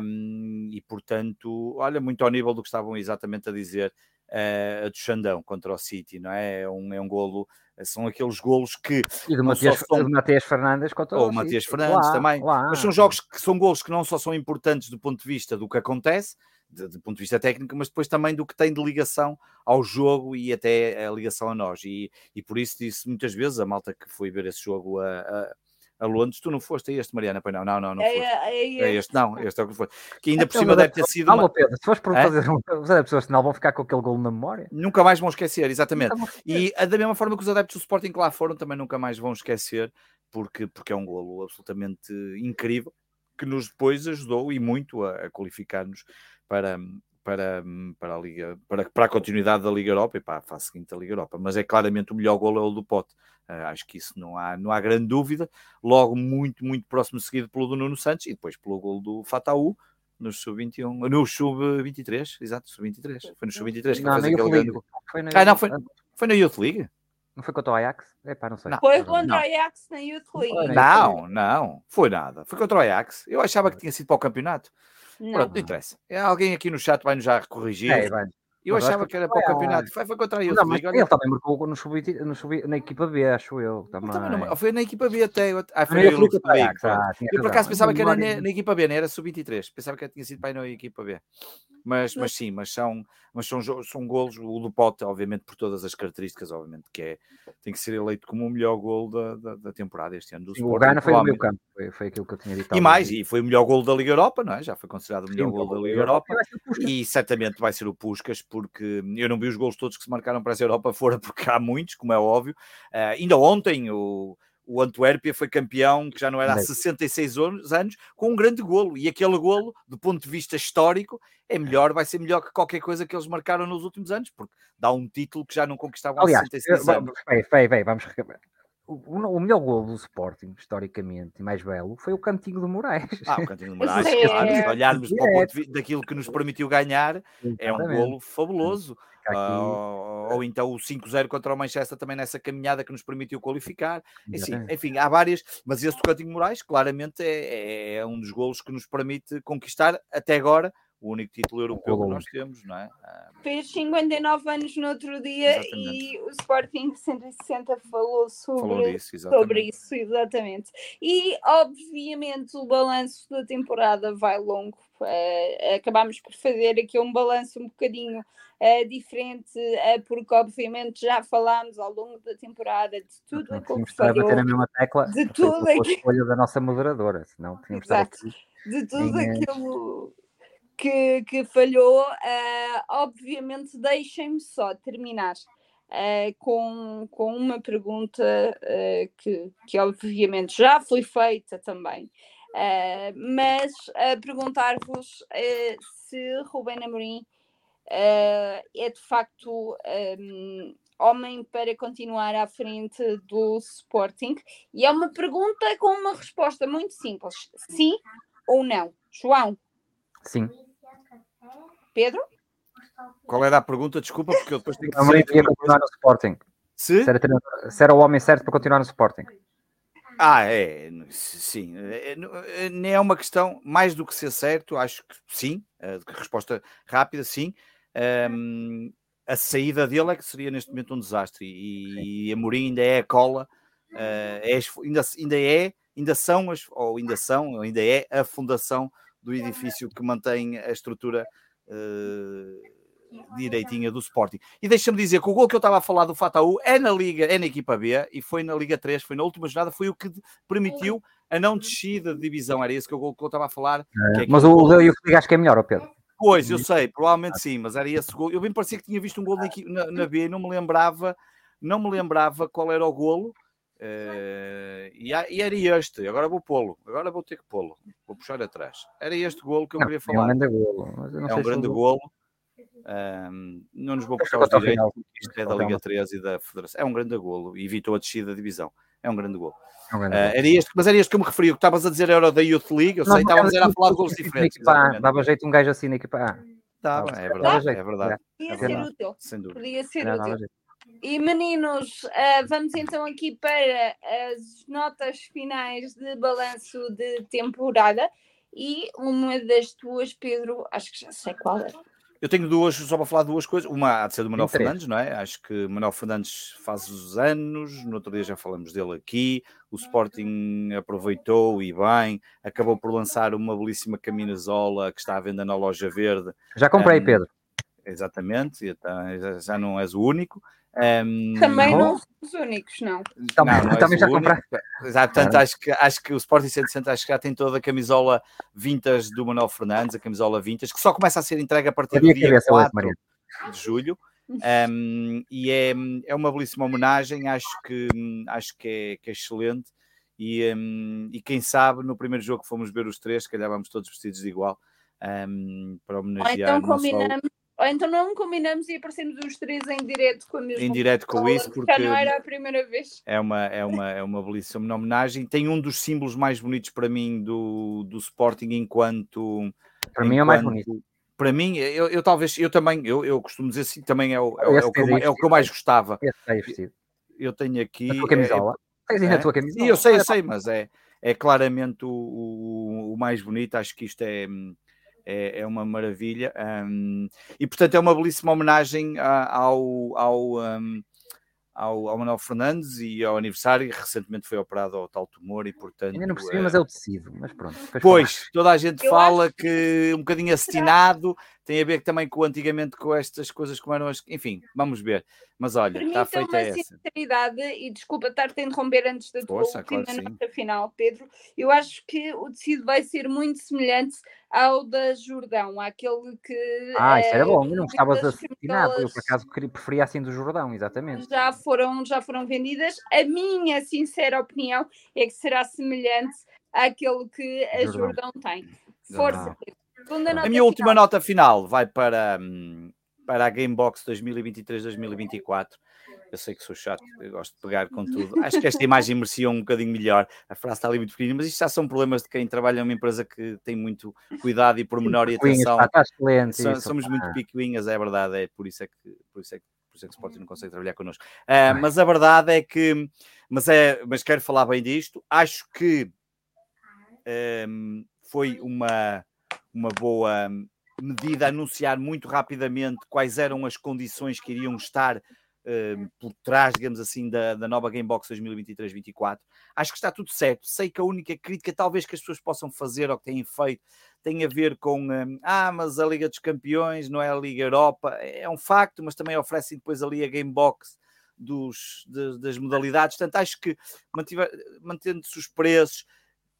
um, e, portanto, olha, muito ao nível do que estavam exatamente a dizer uh, a do Xandão contra o City, não é? É um, é um golo, são aqueles golos que. E do Matias, são... Matias Fernandes contra o Matias Fernandes lá, também. Lá. Mas são jogos que são golos que não só são importantes do ponto de vista do que acontece, do ponto de vista técnico, mas depois também do que tem de ligação ao jogo e até a ligação a nós. E, e por isso disse muitas vezes a malta que foi ver esse jogo a, a a Londres. Tu não foste a este, Mariana? Pois não, não, não, não é, é, é, é, este, não, este é o que foi. Que ainda por cima deve ter sido. Uma... Pedro, se fores por é? fazer um, os adeptos do Arsenal vão ficar com aquele gol na memória. Nunca mais vão esquecer, exatamente. E da mesma forma que os adeptos do Sporting que lá foram também nunca mais vão esquecer, porque, porque é um golo absolutamente incrível que nos depois ajudou e muito a, a qualificar-nos para, para, para, a Liga, para, para a continuidade da Liga Europa e para a fase seguinte da Liga Europa. Mas é claramente o melhor gol é o do Pote. Uh, acho que isso não há, não há grande dúvida. Logo, muito, muito próximo seguido pelo do Nuno Santos e depois pelo gol do Fataú no sub-21, no sub-23, exato, sub-23. Foi no sub-23 que não, fez aquele grande Foi na... Ah, não, foi, foi na Youth League. Não foi contra o Ajax? Epá, não sei. Não. Foi contra o Ajax na Youth League. Não, não, foi nada. Foi contra o Ajax. Eu achava que tinha sido para o campeonato. Não. Pronto, não interessa. É, alguém aqui no chat vai nos já corrigir. É, vai. Eu Mas achava que era para o campeonato. Foi, foi contra ele. Não, mas ele também marcou no sub, no sub, na equipa B, acho eu. Também. Não, foi na equipa B até. Ah, foi eu, ah, eu por acaso pensava que era na, na equipa B, não era sub-23. Pensava que tinha sido para na equipa B. Mas, mas sim, mas são, mas são, são golos. O do Pote, obviamente, por todas as características, obviamente, que é, tem que ser eleito como o melhor gol da, da, da temporada este ano. Do o Gana foi o meu campo, foi, foi aquilo que eu tinha dito. E mais, e foi o melhor gol da Liga Europa, não é? Já foi considerado o melhor gol da Liga Europa. E certamente vai ser o Puscas, porque eu não vi os gols todos que se marcaram para essa Europa fora, porque há muitos, como é óbvio. Uh, ainda ontem o o Antuérpia foi campeão, que já não era há 66 anos, com um grande golo. E aquele golo, do ponto de vista histórico, é melhor, vai ser melhor que qualquer coisa que eles marcaram nos últimos anos, porque dá um título que já não conquistavam há Aliás, 66 anos. Vai, vai, vai, vamos o, o, melhor gol do Sporting, historicamente, e mais belo, foi o Cantinho do Moraes. Ah, o Cantinho do Moraes, é. claro, se olharmos é. para o ponto de vista daquilo que nos permitiu ganhar, Exatamente. é um golo fabuloso. Uh, ou então o 5-0 contra o Manchester também nessa caminhada que nos permitiu qualificar. Enfim, enfim, há várias, mas esse do Cantinho Moraes claramente é, é um dos golos que nos permite conquistar até agora o único título europeu que nós temos, não é? Ah, Fez 59 anos no outro dia exatamente. e o Sporting 160 falou sobre, falou disso, sobre isso, exatamente. E obviamente o balanço da temporada vai longo. Uh, acabámos por fazer aqui um balanço um bocadinho uh, diferente, uh, porque obviamente já falámos ao longo da temporada de tudo aquilo que falhou. bater na mesma tecla de tudo aquilo... escolha da nossa moderadora, senão tínhamos Exato. De tudo aquilo que, que falhou. Uh, obviamente, deixem-me só terminar uh, com, com uma pergunta uh, que, que, obviamente, já foi feita também. mas perguntar-vos se Rubén Amorim é de facto um, homem para continuar à frente do Sporting? E é uma pergunta com uma resposta muito simples: sim ou não? João? Sim. Pedro? Qual era a pergunta? Desculpa, porque eu depois tenho que dizer. ia continuar no Sporting. Se? Se, era, se era o homem certo para continuar no Sporting. Ah, é, sim. É, é, nem é uma questão, mais do que ser certo, acho que sim. resposta rápida, sim. Um, a saída dele é que seria neste momento um desastre e, e a Mourinho ainda é a cola, uh, é, ainda, ainda é, ainda são, as, ou ainda são, ainda é a fundação do edifício que mantém a estrutura uh, direitinha do Sporting. E deixa-me dizer que o gol que eu estava a falar do Fataú é na Liga, é na equipa B e foi na Liga 3, foi na última jornada, foi o que permitiu a não descida de divisão. Era esse que, eu, que eu estava a falar. É, é mas o, o, eu acho que é melhor, Pedro. Pois, eu sei, provavelmente sim, mas era esse gol. Eu bem parecia que tinha visto um gol na, na B e não me lembrava, não me lembrava qual era o golo. Uh, e, e, era este, agora vou pô-lo, agora vou ter que pô-lo, vou puxar atrás. Era este golo que eu queria falar. É um grande golo. É um grande golo. Um, não nos vou puxar os direitos, isto é da Liga 13 e da Federação. É um grande golo e evitou a descida da divisão. É um grande golo. É um grande uh, era este, mas era este que eu me referi. O que estavas a dizer era da Youth League. Eu sei, estávamos a falar de golos diferentes. Dava jeito um gajo assim na equipa A. Dava, é verdade. É verdade. Podia ser útil. Sem dúvida. Podia ser útil. E meninos, uh, vamos então aqui para as notas finais de balanço de temporada. E uma das tuas, Pedro, acho que já sei qual é. Eu tenho duas, só para falar duas coisas. Uma há de ser do Manuel Fernandes, não é? Acho que Manuel Fernandes faz os anos, no outro dia já falamos dele aqui. O Sporting aproveitou e bem, acabou por lançar uma belíssima camisola que está à venda na loja verde. Já comprei, um, Pedro. Exatamente, já não és o único. Um, também não somos os únicos, não. Também, não, não também já comprei. Portanto, acho que, acho que o Sporting Centro acho que já tem toda a camisola vintage do Manuel Fernandes, a camisola vintage, que só começa a ser entregue a partir do dia 4 de julho. Um, e é, é uma belíssima homenagem, acho que, acho que, é, que é excelente. E, um, e quem sabe no primeiro jogo que fomos ver os três, se calhar vamos todos vestidos de igual um, para homenagear. Ou então combinamos ou então não combinamos e aparecemos os três em direto com a mesma Em direto com isso, porque já não era a primeira vez. É uma, é uma, é uma belíssima homenagem. Tem um dos símbolos mais bonitos para mim do, do Sporting enquanto. Para enquanto, mim é o mais bonito. Para mim, eu, eu talvez, eu também, eu, eu costumo dizer assim, também é o, é, é o, que, eu, é o que eu mais gostava. Eu tenho aqui. A tua camisola. É, Tens é, a tua camisola. Eu sei, eu sei, mas é, é claramente o, o, o mais bonito. Acho que isto é hum, é, é uma maravilha. Um, e portanto é uma belíssima homenagem ao, ao, um, ao, ao Manuel Fernandes e ao aniversário. Recentemente foi operado ao tal tumor e portanto. Ainda não percebi, é... mas é o tecido, mas pronto. Pois, falar. toda a gente Eu fala que... que um bocadinho acetinado tem a ver também com antigamente com estas coisas como eram as. Enfim, vamos ver. Mas olha, está feita essa. sinceridade, e desculpa estar-te a interromper antes da tua Força, última claro nota final, Pedro. Eu acho que o tecido vai ser muito semelhante ao da Jordão, aquele que. Ah, isso era bom, não gostavas de acetinado. Eu por acaso preferia assim do Jordão, exatamente. Já foram, já foram vendidas. A minha sincera opinião é que será semelhante àquele que a Jordão, Jordão tem. Força, Pedro. A minha última nota final vai para, hum, para a Gamebox 2023-2024. Eu sei que sou chato, eu gosto de pegar com tudo. Acho que esta imagem merecia um bocadinho melhor. A frase está ali muito pequenina, mas isto já são problemas de quem trabalha numa empresa que tem muito cuidado e pormenor e atenção. Está excelente, somos, somos muito picuinhas, é verdade, é por isso é que, por isso é que, por isso é que o Sporting não consegue trabalhar connosco. Uh, mas a verdade é que, mas, é, mas quero falar bem disto. Acho que um, foi uma uma boa medida anunciar muito rapidamente quais eram as condições que iriam estar uh, por trás, digamos assim, da, da nova Gamebox 2023-24. Acho que está tudo certo. Sei que a única crítica, talvez, que as pessoas possam fazer ou que têm feito, tem a ver com um, ah, mas a Liga dos Campeões não é a Liga Europa. É um facto, mas também oferecem depois ali a Gamebox dos, das modalidades. Portanto, acho que mantendo-se os preços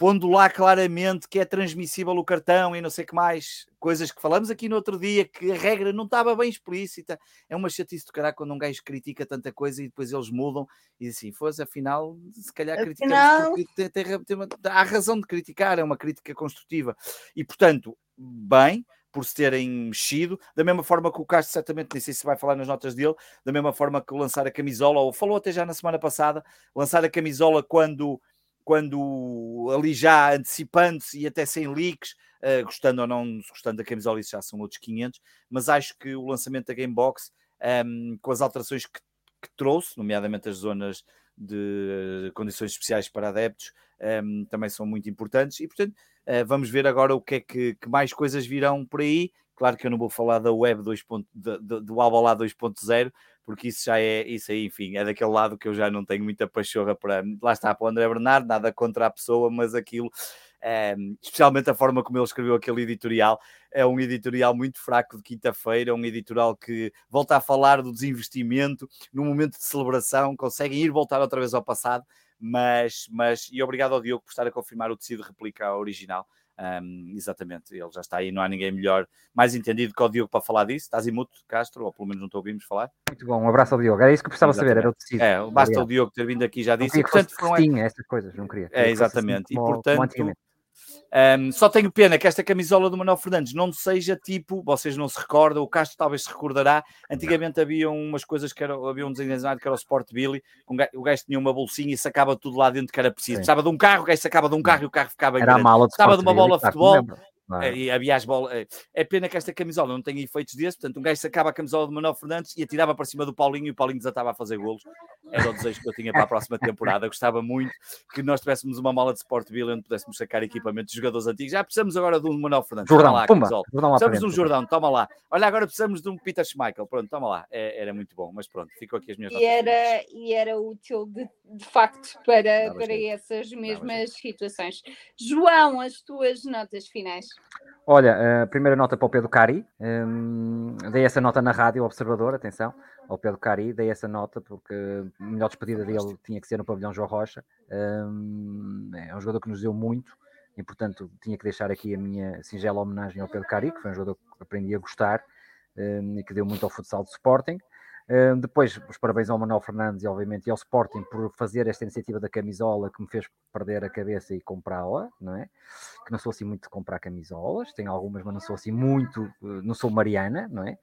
pondo lá claramente que é transmissível o cartão e não sei o que mais, coisas que falamos aqui no outro dia, que a regra não estava bem explícita. É uma chatice do caralho quando um gajo critica tanta coisa e depois eles mudam e assim, fosse afinal, se calhar afinal... tem, tem, tem, há razão de criticar, é uma crítica construtiva. E portanto, bem, por se terem mexido, da mesma forma que o Castro certamente, nem sei se vai falar nas notas dele, da mesma forma que lançar a camisola, ou falou até já na semana passada, lançar a camisola quando, quando ali já antecipando-se e até sem leaks, uh, gostando ou não gostando da camisola, isso já são outros 500, mas acho que o lançamento da Gamebox, um, ehm, com as alterações que, que trouxe, nomeadamente as zonas de condições especiais para adeptos, um, ehm, também são muito importantes e, portanto, uh, vamos ver agora o que é que, que, mais coisas virão por aí. Claro que eu não vou falar da web 2. Do, do, do Albalá 2.0, porque isso já é, isso aí, enfim, é daquele lado que eu já não tenho muita pachorra para. Lá está para o André Bernardo, nada contra a pessoa, mas aquilo um, especialmente a forma como ele escreveu aquele editorial. É um editorial muito fraco de quinta-feira, um editorial que volta a falar do desinvestimento no momento de celebração, conseguem ir voltar outra vez ao passado, mas, mas e obrigado ao Diogo por estar a confirmar o tecido replica original. Um, exatamente, ele já está aí, não há ninguém melhor, mais entendido que o Diogo para falar disso. Estás imuto, Castro, ou pelo menos não te ouvimos falar. Muito bom, um abraço ao Diogo. Era isso que eu precisava exatamente. saber, era o tecido. É, basta Obrigado. o Diogo ter vindo aqui já disse. Não queria e, portanto, que fosse essas coisas, não queria. É, exatamente. e portanto, um, só tenho pena que esta camisola do Manuel Fernandes não seja tipo, vocês não se recordam, o Castro talvez se recordará. Antigamente havia umas coisas que era, havia um desenho que era o Sport Billy, um gajo, o gajo tinha uma bolsinha e sacava tudo lá dentro que era preciso. Precisava de um carro, o gajo sacava de um carro e o carro ficava era grande. A mala de Estava de uma bola de futebol. É, e havia as bolas. É, é pena que esta camisola não tenha efeitos desses. Portanto, um gajo sacava a camisola do Manuel Fernandes e atirava para cima do Paulinho e o Paulinho desatava a fazer golos. Era o desejo que eu tinha para a próxima temporada. gostava muito que nós tivéssemos uma mala de Sport Bill onde pudéssemos sacar equipamento de jogadores antigos. Já precisamos agora de um Manuel Fernandes. Jordão, toma lá, pumba, Jordão lá precisamos de um Jordão, toma lá. Olha, agora precisamos de um Peter Schmeichel. Pronto, toma lá. É, era muito bom, mas pronto, ficou aqui as minhas e era E era útil de, de facto para, para essas mesmas situações. João, as tuas notas finais. Olha, a primeira nota para o Pedro Cari. Um, dei essa nota na rádio Observador, atenção, ao Pedro Cari, dei essa nota porque a melhor despedida dele tinha que ser no pavilhão João Rocha. Um, é um jogador que nos deu muito e, portanto, tinha que deixar aqui a minha singela homenagem ao Pedro Cari, que foi um jogador que aprendi a gostar um, e que deu muito ao futsal de Sporting depois, os parabéns ao Manuel Fernandes e, obviamente, e ao Sporting por fazer esta iniciativa da camisola que me fez perder a cabeça e comprá-la, não é? Que não sou assim muito de comprar camisolas, tenho algumas, mas não sou assim muito, eh, não sou Mariana, não é?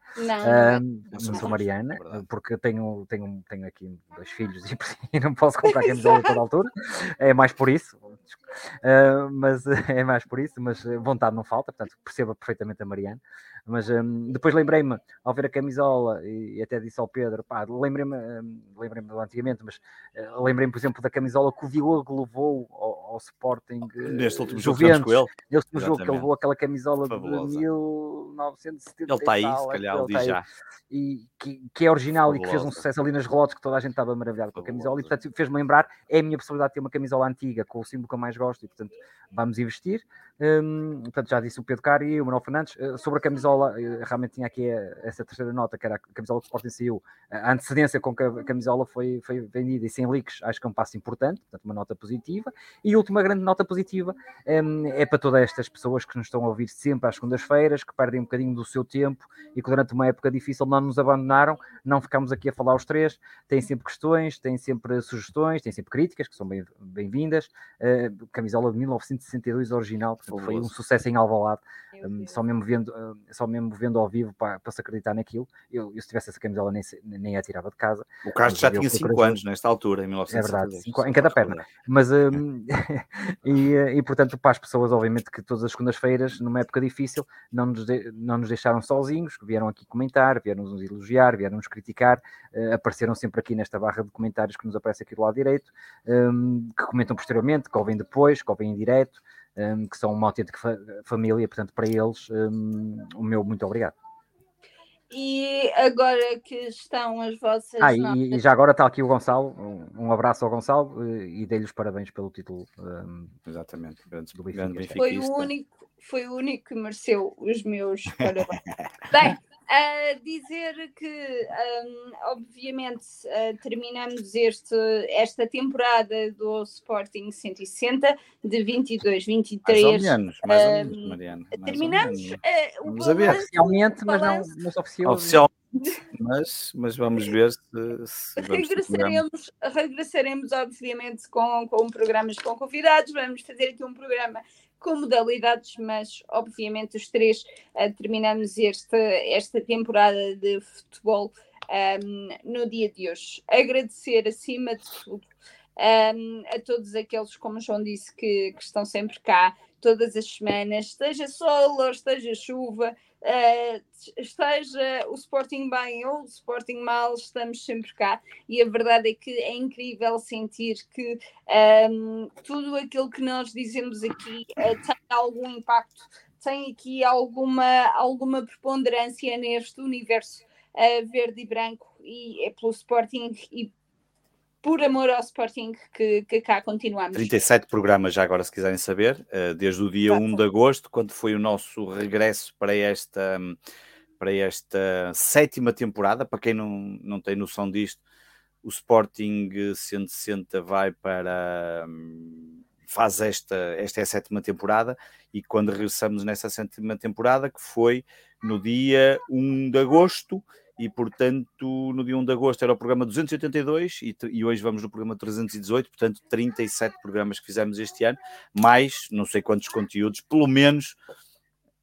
Não, não sou Mariana, é porque tenho, tenho, tenho aqui dois filhos e não posso comprar camisola a toda altura, é mais por isso, uh, mas é mais por isso, mas vontade não falta, portanto perceba perfeitamente a Mariana. Mas um, depois lembrei-me, ao ver a camisola, e, até disse ao Pedro, pá, lembrei-me, um, lembrei-me antigamente, mas uh, lembrei-me, por exemplo, da camisola que o Diogo levou ao, ao Sporting. Neste último jogo que com ele. Neste último jogo que ele levou aquela camisola Fabulosa. de 1970. Ele está aí, se calhar, ele já. E que, que é original Fabulosa. e que fez um sucesso ali nas relotes, que toda a gente estava maravilhado com a camisola, e portanto fez-me lembrar, é a minha possibilidade de ter uma camisola antiga, com o símbolo que eu mais gosto, e portanto vamos investir. Um, portanto, já disse o Pedro Cari e o Manuel Fernandes. Uh, sobre a camisola, uh, realmente tinha aqui uh, essa terceira nota, que era a camisola que o Sporting saiu. A antecedência com que a camisola foi, foi vendida e sem leaks, acho que é um passo importante, portanto, uma nota positiva. E a última grande nota positiva um, é para todas estas pessoas que nos estão a ouvir sempre às segundas-feiras, que perdem um bocadinho do seu tempo e que durante uma época difícil não nos abandonaram, não ficamos aqui a falar os três, têm sempre questões, têm sempre sugestões, têm sempre críticas, que são bem-vindas. Bem camisola de 1962 original, portanto, foi um sucesso em Alvalade, um, só, mesmo vendo, uh, só mesmo vendo ao vivo para, para se acreditar naquilo. Eu, eu, se tivesse essa camisola nem, nem a tirava de casa. O Castro já tinha 5 anos nesta altura, em 1962. É verdade, cinco, em cada perna. Mas, um, e, e portanto, para as pessoas, obviamente, que todas as segundas-feiras, numa época difícil, não nos, de, não nos deixaram sozinhos, vieram aqui comentar, vieram nos elogiar, vieram nos criticar, uh, apareceram sempre aqui nesta barra de comentários que nos aparece aqui do lado direito, um, que comentam posteriormente, que ouvem depois, que ouvem em direto um, que são uma autêntica fa família, portanto, para eles, um, o meu muito obrigado. E agora que estão as vossas. Ah, e, e, já agora está aqui o Gonçalo. Um, um abraço ao Gonçalo eh, e dei-lhe os parabéns pelo título. Um, Exatamente, grande, do Benfica. Foi o, único, foi o único que mereceu os meus parabéns. Bem, a dizer que, um, obviamente, uh, terminamos este, esta temporada do Sporting 160 de 22-23. Mais ou menos, mais ou menos, Mariana. terminamos uh, o vamos balanço, ver. Oficialmente, mas não, oficial. Oficialmente, mas, mas vamos ver se. se regressaremos, regressaremos, obviamente, com, com programas com convidados. Vamos fazer aqui um programa com modalidades, mas obviamente os três uh, terminamos esta, esta temporada de futebol um, no dia de hoje. Agradecer acima de tudo um, a todos aqueles, como João disse, que, que estão sempre cá todas as semanas, esteja sol ou esteja chuva, uh, esteja o Sporting bem ou o Sporting mal, estamos sempre cá. E a verdade é que é incrível sentir que um, tudo aquilo que nós dizemos aqui uh, tem algum impacto, tem aqui alguma, alguma preponderância neste universo uh, verde e branco, e é pelo Sporting e por amor ao Sporting que, que cá continuamos. 37 programas já agora, se quiserem saber, eh, desde o dia Exato. 1 de agosto, quando foi o nosso regresso para esta, para esta sétima temporada. Para quem não, não tem noção disto, o Sporting 160 vai para. faz esta, esta é a sétima temporada e quando regressamos nessa sétima temporada, que foi no dia 1 de agosto, e portanto no dia 1 de agosto era o programa 282 e, e, hoje vamos no programa 318, portanto 37 programas que fizemos este ano, mais não sei quantos conteúdos, pelo menos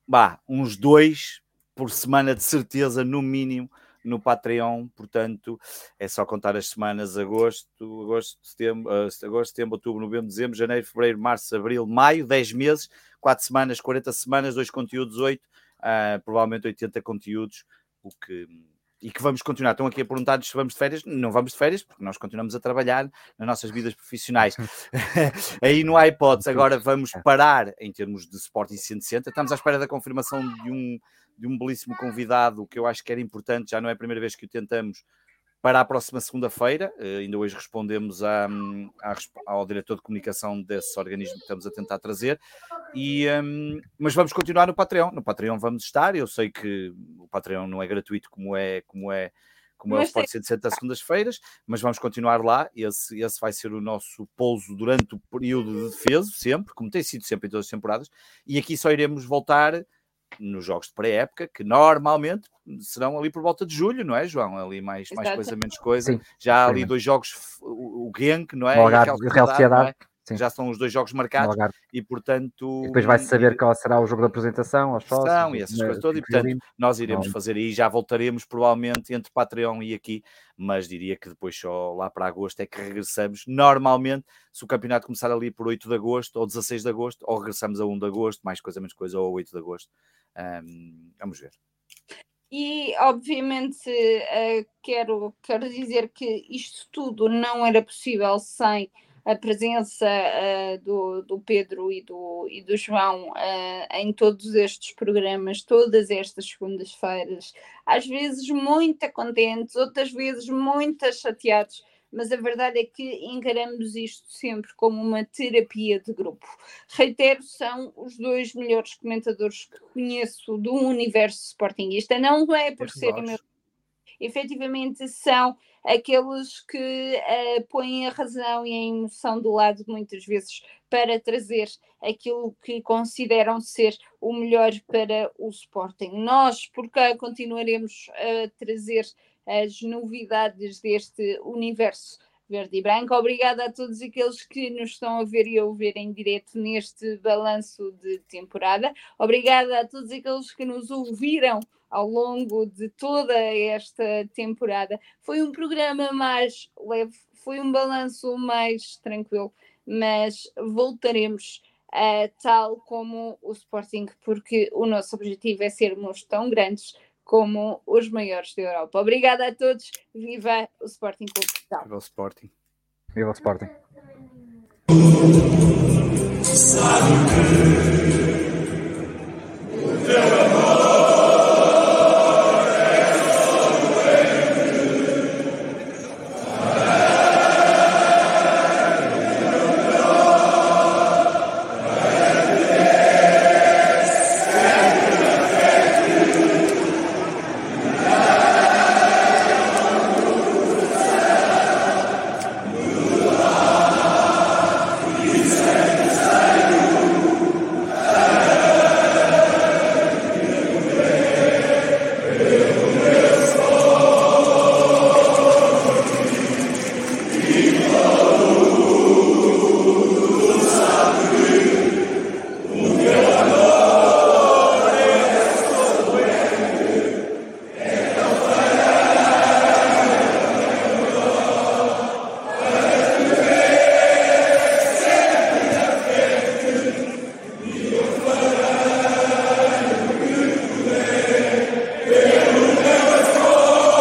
bah, uns dois por semana de certeza, no mínimo, no Patreon, portanto é só contar as semanas agosto, agosto, setembro, uh, agosto, setembro, outubro, novembro, dezembro, janeiro, fevereiro, março, abril, maio, 10 meses, 4 semanas, 40 semanas, 2 conteúdos, 8, uh, provavelmente 80 conteúdos, o que e que vamos continuar. Estão aqui a perguntar se vamos de férias. Não vamos de férias, porque nós continuamos a trabalhar nas nossas vidas profissionais. Aí há hipótese. Agora vamos parar em termos de Sporting 160. Estamos à espera da confirmação de um, de um belíssimo convidado, que eu acho que era importante, já não é a primeira vez que o tentamos, para a próxima segunda-feira. Uh, ainda hoje respondemos a, a, ao diretor de comunicação desse organismo que estamos a tentar trazer. E, um, mas vamos continuar no Patreon. No Patreon vamos estar. Eu sei que o Patreon não é gratuito como é, como é, como é o Sport 160 às segundas-feiras, mas vamos continuar lá. Esse, esse vai ser o nosso pouso durante o período de defesa, sempre, como tem sido sempre em todas as temporadas. E aqui só iremos voltar nos jogos de pré-época, que normalmente serão ali por volta de julho, não é, João? Ali mais, mais coisa, menos coisa. Sim, Já ali dois jogos, o, o Genk, não é? Algarve e o Real Sociedade. Sim. Já são os dois jogos marcados e, portanto. E depois vai-se saber qual será o jogo de apresentação aos sócios. e essas coisas todas. E, portanto, nós iremos fazer aí, já voltaremos provavelmente entre Patreon e aqui, mas diria que depois só lá para agosto é que regressamos. Normalmente, se o campeonato começar ali por 8 de agosto ou 16 de agosto, ou regressamos a 1 de agosto, mais coisa, menos coisa, ou 8 de agosto. Um, vamos ver. E, obviamente, uh, quero, quero dizer que isto tudo não era possível sem a presença uh, do, do Pedro e do, e do João uh, em todos estes programas, todas estas segundas-feiras, às vezes muito contentes, outras vezes muito chateados mas a verdade é que encaramos isto sempre como uma terapia de grupo. Reitero, são os dois melhores comentadores que conheço do universo sportingista, não é por serem meus. Efetivamente são aqueles que uh, põem a razão e a emoção do lado muitas vezes para trazer aquilo que consideram ser o melhor para o Sporting. Nós, por cá, continuaremos a trazer as novidades deste universo verde e branco. Obrigada a todos aqueles que nos estão a ver e a ouvir em direto neste balanço de temporada. Obrigada a todos aqueles que nos ouviram ao longo de toda esta temporada. Foi um programa mais leve, foi um balanço mais tranquilo, mas voltaremos uh, tal como o Sporting, porque o nosso objetivo é sermos tão grandes como os maiores da Europa. Obrigada a todos. Viva o Sporting Clube Portugal. Viva o Sporting. Viva o Sporting.